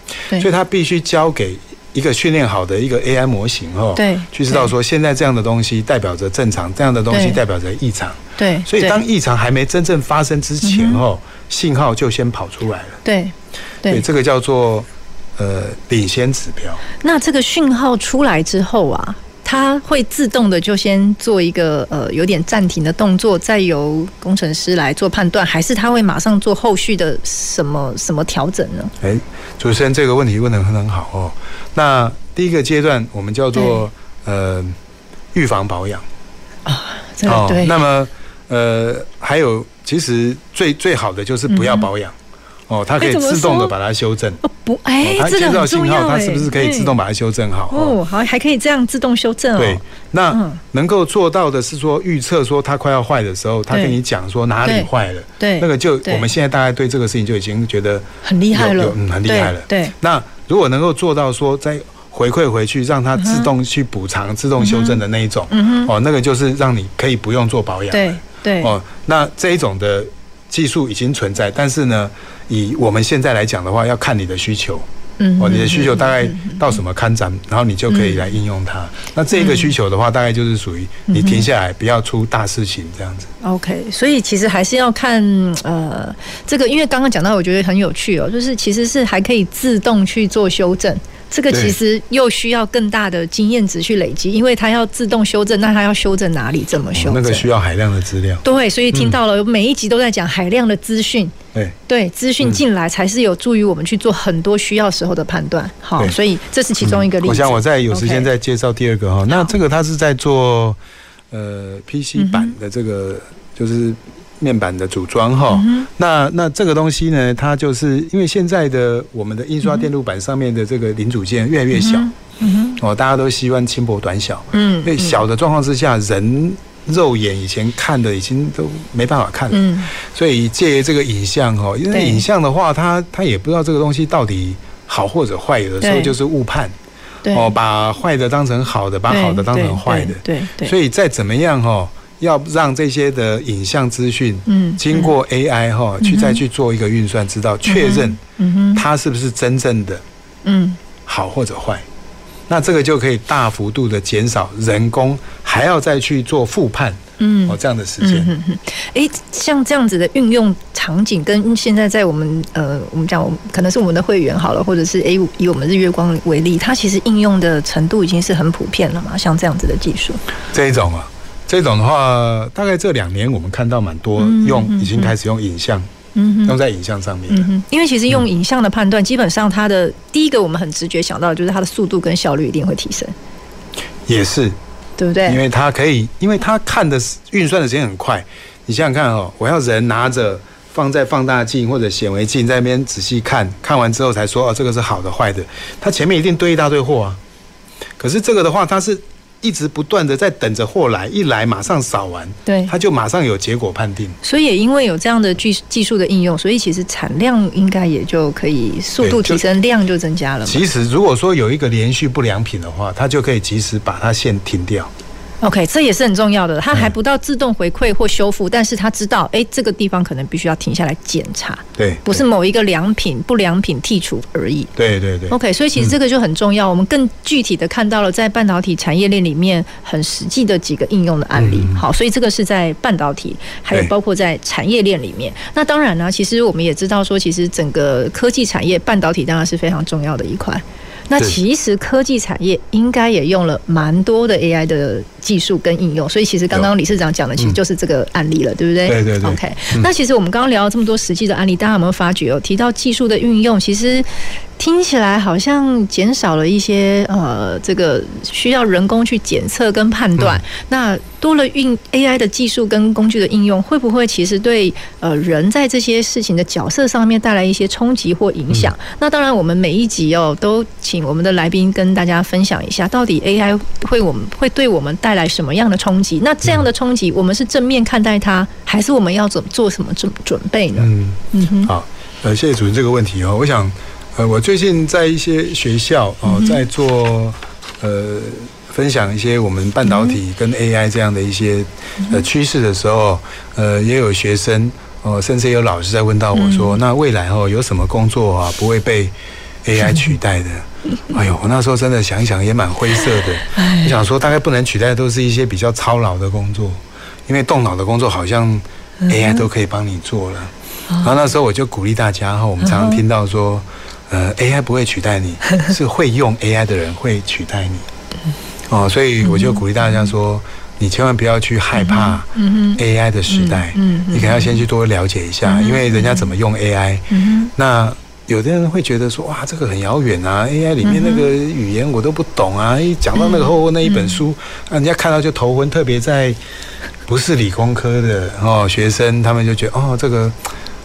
S2: 所以他必须交给一个训练好的一个 AI 模型哦，
S1: 对，
S2: 去知道说现在这样的东西代表着正常，这样的东西代表着异常，
S1: 对，
S2: 所以当异常还没真正发生之前哦，信号就先跑出来了，
S1: 对，
S2: 对，这个叫做呃领先指标。
S1: 那这个讯号出来之后啊。它会自动的就先做一个呃有点暂停的动作，再由工程师来做判断，还是它会马上做后续的什么什么调整呢？
S2: 哎，主持人这个问题问得很好哦。那第一个阶段我们叫做呃预防保养
S1: 啊，哦，对。
S2: 那么呃还有其实最最好的就是不要保养。嗯哦，它可以自动的把它修正。
S1: 哎，
S2: 它接到信号，它是不是可以自动把它修正好？
S1: 哦，好，还可以这样自动修正哦。
S2: 对，那能够做到的是说预测说它快要坏的时候，它跟你讲说哪里坏了。
S1: 对，
S2: 那个就我们现在大概对这个事情就已经觉得
S1: 很厉害了，
S2: 嗯，很厉害了。
S1: 对，
S2: 那如果能够做到说再回馈回去，让它自动去补偿、自动修正的那一种，嗯哦，那个就是让你可以不用做保养。
S1: 对对。
S2: 哦，那这一种的技术已经存在，但是呢，以我们现在来讲的话，要看你的需求，嗯，哦，你的需求大概到什么看展，然后你就可以来应用它。那这个需求的话，大概就是属于你停下来，不要出大事情这样子。
S1: OK，所以其实还是要看呃，这个，因为刚刚讲到，我觉得很有趣哦，就是其实是还可以自动去做修正。这个其实又需要更大的经验值去累积，因为它要自动修正，那它要修正哪里？怎么修正？
S2: 那个需要海量的资料。
S1: 对，所以听到了每一集都在讲海量的资讯。
S2: 对
S1: 对，资讯进来才是有助于我们去做很多需要时候的判断。好，所以这是其中一个例子。
S2: 我想我再有时间再介绍第二个哈。那这个它是在做呃 PC 版的这个就是。面板的组装哈，那那这个东西呢，它就是因为现在的我们的印刷电路板上面的这个零组件越来越小，嗯哦，大家都希望轻薄短小，嗯，因为小的状况之下，人肉眼以前看的已经都没办法看了，嗯，所以借这个影像哈，因为影像的话，它它也不知道这个东西到底好或者坏，有的时候就是误判，哦，把坏的当成好的，把好的当成坏的，对对，所以再怎么样哈。要让这些的影像资讯，嗯，经过 AI 哈，去再去做一个运算，知道确认，它是不是真正的，嗯，好或者坏，那这个就可以大幅度的减少人工还要再去做复判，嗯，哦这样的时间。
S1: 哎，像这样子的运用场景，跟现在在我们呃，我们讲可能是我们的会员好了，或者是哎以我们日月光为例，它其实应用的程度已经是很普遍了嘛，像这样子的技术，
S2: 这一种啊。这种的话，大概这两年我们看到蛮多用，已经开始用影像，嗯用在影像上面。
S1: 因为其实用影像的判断，基本上它的第一个我们很直觉想到的就是它的速度跟效率一定会提升。
S2: 也是，
S1: 对不对？
S2: 因为它可以，因为它看的运算的时间很快。你想想看哦，我要人拿着放在放大镜或者显微镜在那边仔细看，看完之后才说哦，这个是好的坏的。它前面一定堆一大堆货啊。可是这个的话，它是。一直不断的在等着货来，一来马上扫完，对，他就马上有结果判定。
S1: 所以也因为有这样的技技术的应用，所以其实产量应该也就可以速度提升，量就增加了。
S2: 其实如果说有一个连续不良品的话，它就可以及时把它线停掉。
S1: OK，这也是很重要的。它还不到自动回馈或修复，但是它知道，哎，这个地方可能必须要停下来检查。
S2: 对，
S1: 不是某一个良品不良品剔除而已。
S2: 对对对。
S1: OK，所以其实这个就很重要。我们更具体的看到了在半导体产业链里面很实际的几个应用的案例。好，所以这个是在半导体，还有包括在产业链里面。那当然呢，其实我们也知道说，其实整个科技产业，半导体当然是非常重要的一块。那其实科技产业应该也用了蛮多的 AI 的技术跟应用，所以其实刚刚理事长讲的其实就是这个案例了，对不对？
S2: 对对对。
S1: OK，那其实我们刚刚聊了这么多实际的案例，大家有没有发觉哦？提到技术的运用，其实。听起来好像减少了一些呃，这个需要人工去检测跟判断。嗯、那多了运 AI 的技术跟工具的应用，会不会其实对呃人在这些事情的角色上面带来一些冲击或影响？嗯、那当然，我们每一集哦都请我们的来宾跟大家分享一下，到底 AI 会我们会对我们带来什么样的冲击？那这样的冲击，我们是正面看待它，还是我们要怎做什么准准备呢？
S2: 嗯嗯哼，好，呃，谢谢主持人这个问题哦，我想。呃，我最近在一些学校哦，在做呃分享一些我们半导体跟 AI 这样的一些呃趋势的时候，呃，也有学生哦，甚至有老师在问到我说，那未来哦有什么工作啊不会被 AI 取代的。哎呦，我那时候真的想一想也蛮灰色的。我想说，大概不能取代的都是一些比较操劳的工作，因为动脑的工作好像 AI 都可以帮你做了。然后那时候我就鼓励大家哈，我们常常听到说，呃，AI 不会取代你，是会用 AI 的人会取代你。哦，所以我就鼓励大家说，你千万不要去害怕 AI 的时代，你可能要先去多了解一下，因为人家怎么用 AI，那。有的人会觉得说，哇，这个很遥远啊，AI 里面那个语言我都不懂啊，一讲到那个厚厚那一本书，人家看到就头昏，特别在不是理工科的哦学生，他们就觉得哦这个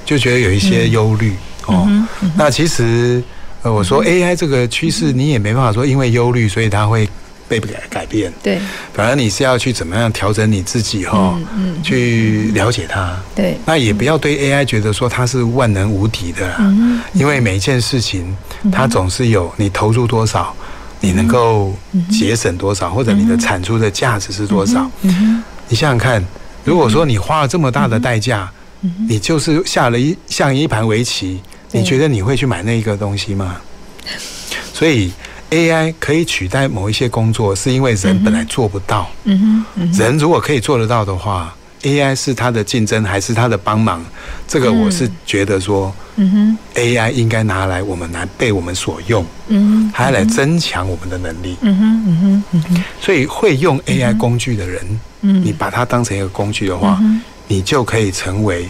S2: 就觉得有一些忧虑哦。那其实呃我说 AI 这个趋势，你也没办法说因为忧虑，所以它会。被改改变，对，反而你是要去怎么样调整你自己哈，嗯，去了解它，对，那也不要对 AI 觉得说它是万能无敌的啦，嗯，因为每一件事情它总是有你投入多少，你能够节省多少，或者你的产出的价值是多少，嗯，你想想看，如果说你花了这么大的代价，你就是下了一像一盘围棋，你觉得你会去买那个东西吗？所以。AI 可以取代某一些工作，是因为人本来做不到。嗯哼，人如果可以做得到的话，AI 是它的竞争还是它的帮忙？这个我是觉得说，嗯哼，AI 应该拿来我们来被我们所用，嗯哼，还要来增强我们的能力。嗯哼，嗯哼，嗯哼。所以会用 AI 工具的人，嗯，你把它当成一个工具的话，你就可以成为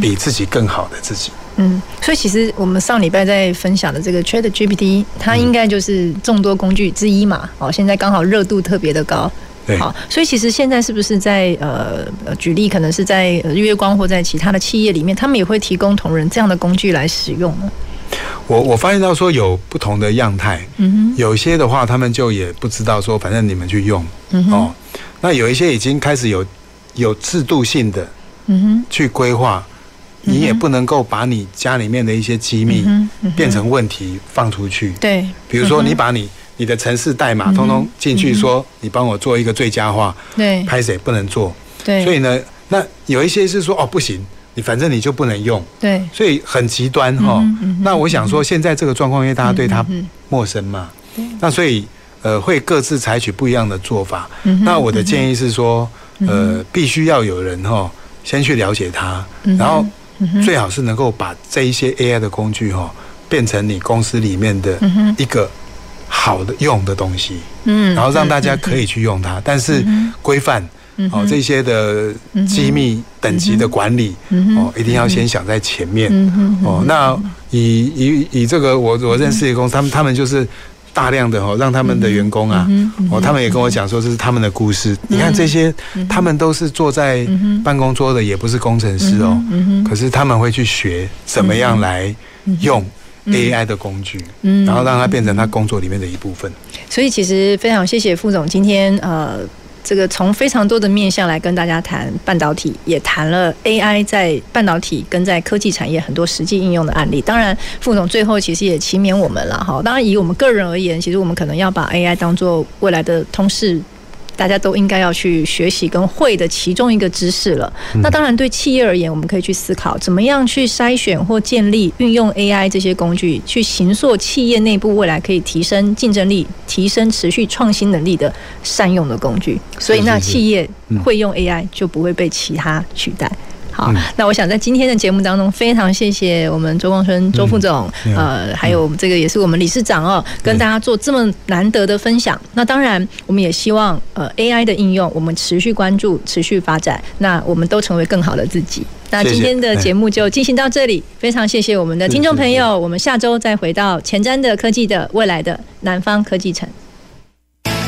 S2: 比自己更好的自己。
S1: 嗯，所以其实我们上礼拜在分享的这个 ChatGPT，它应该就是众多工具之一嘛。哦，现在刚好热度特别的高。对。好，所以其实现在是不是在呃举例，可能是在日月光或在其他的企业里面，他们也会提供同仁这样的工具来使用呢？
S2: 我我发现到说有不同的样态。嗯哼。有些的话，他们就也不知道说，反正你们去用。嗯哼。哦，那有一些已经开始有有制度性的。嗯哼。去规划。你也不能够把你家里面的一些机密变成问题放出去。对，比如说你把你你的城市代码通通进去，说你帮我做一个最佳化，对，拍谁不能做。对，所以呢，那有一些是说哦不行，你反正你就不能用。对，所以很极端哈。那我想说，现在这个状况，因为大家对他陌生嘛，那所以呃会各自采取不一样的做法。那我的建议是说，呃，必须要有人哈先去了解他，然后。最好是能够把这一些 AI 的工具哈，变成你公司里面的一个好的用的东西，嗯，然后让大家可以去用它，但是规范哦这些的机密等级的管理哦，一定要先想在前面。哦。那以以以这个我我认识的公司，他们他们就是。大量的哦，让他们的员工啊，哦，他们也跟我讲说这是他们的故事。你看这些，他们都是坐在办公桌的，也不是工程师哦，可是他们会去学怎么样来用 AI 的工具，然后让它变成他工作里面的一部分。
S1: 所以其实非常谢谢副总今天呃。这个从非常多的面向来跟大家谈半导体，也谈了 AI 在半导体跟在科技产业很多实际应用的案例。当然，副总最后其实也勤勉我们了哈。当然，以我们个人而言，其实我们可能要把 AI 当做未来的通识。大家都应该要去学习跟会的其中一个知识了。那当然，对企业而言，我们可以去思考怎么样去筛选或建立运用 AI 这些工具，去形塑企业内部未来可以提升竞争力、提升持续创新能力的善用的工具。所以，那企业会用 AI 就不会被其他取代。好，那我想在今天的节目当中，非常谢谢我们周光春周副总，呃，还有这个也是我们理事长哦，跟大家做这么难得的分享。那当然，我们也希望呃 AI 的应用，我们持续关注、持续发展，那我们都成为更好的自己。那今天的节目就进行到这里，非常谢谢我们的听众朋友，我们下周再回到前瞻的科技的未来的南方科技城。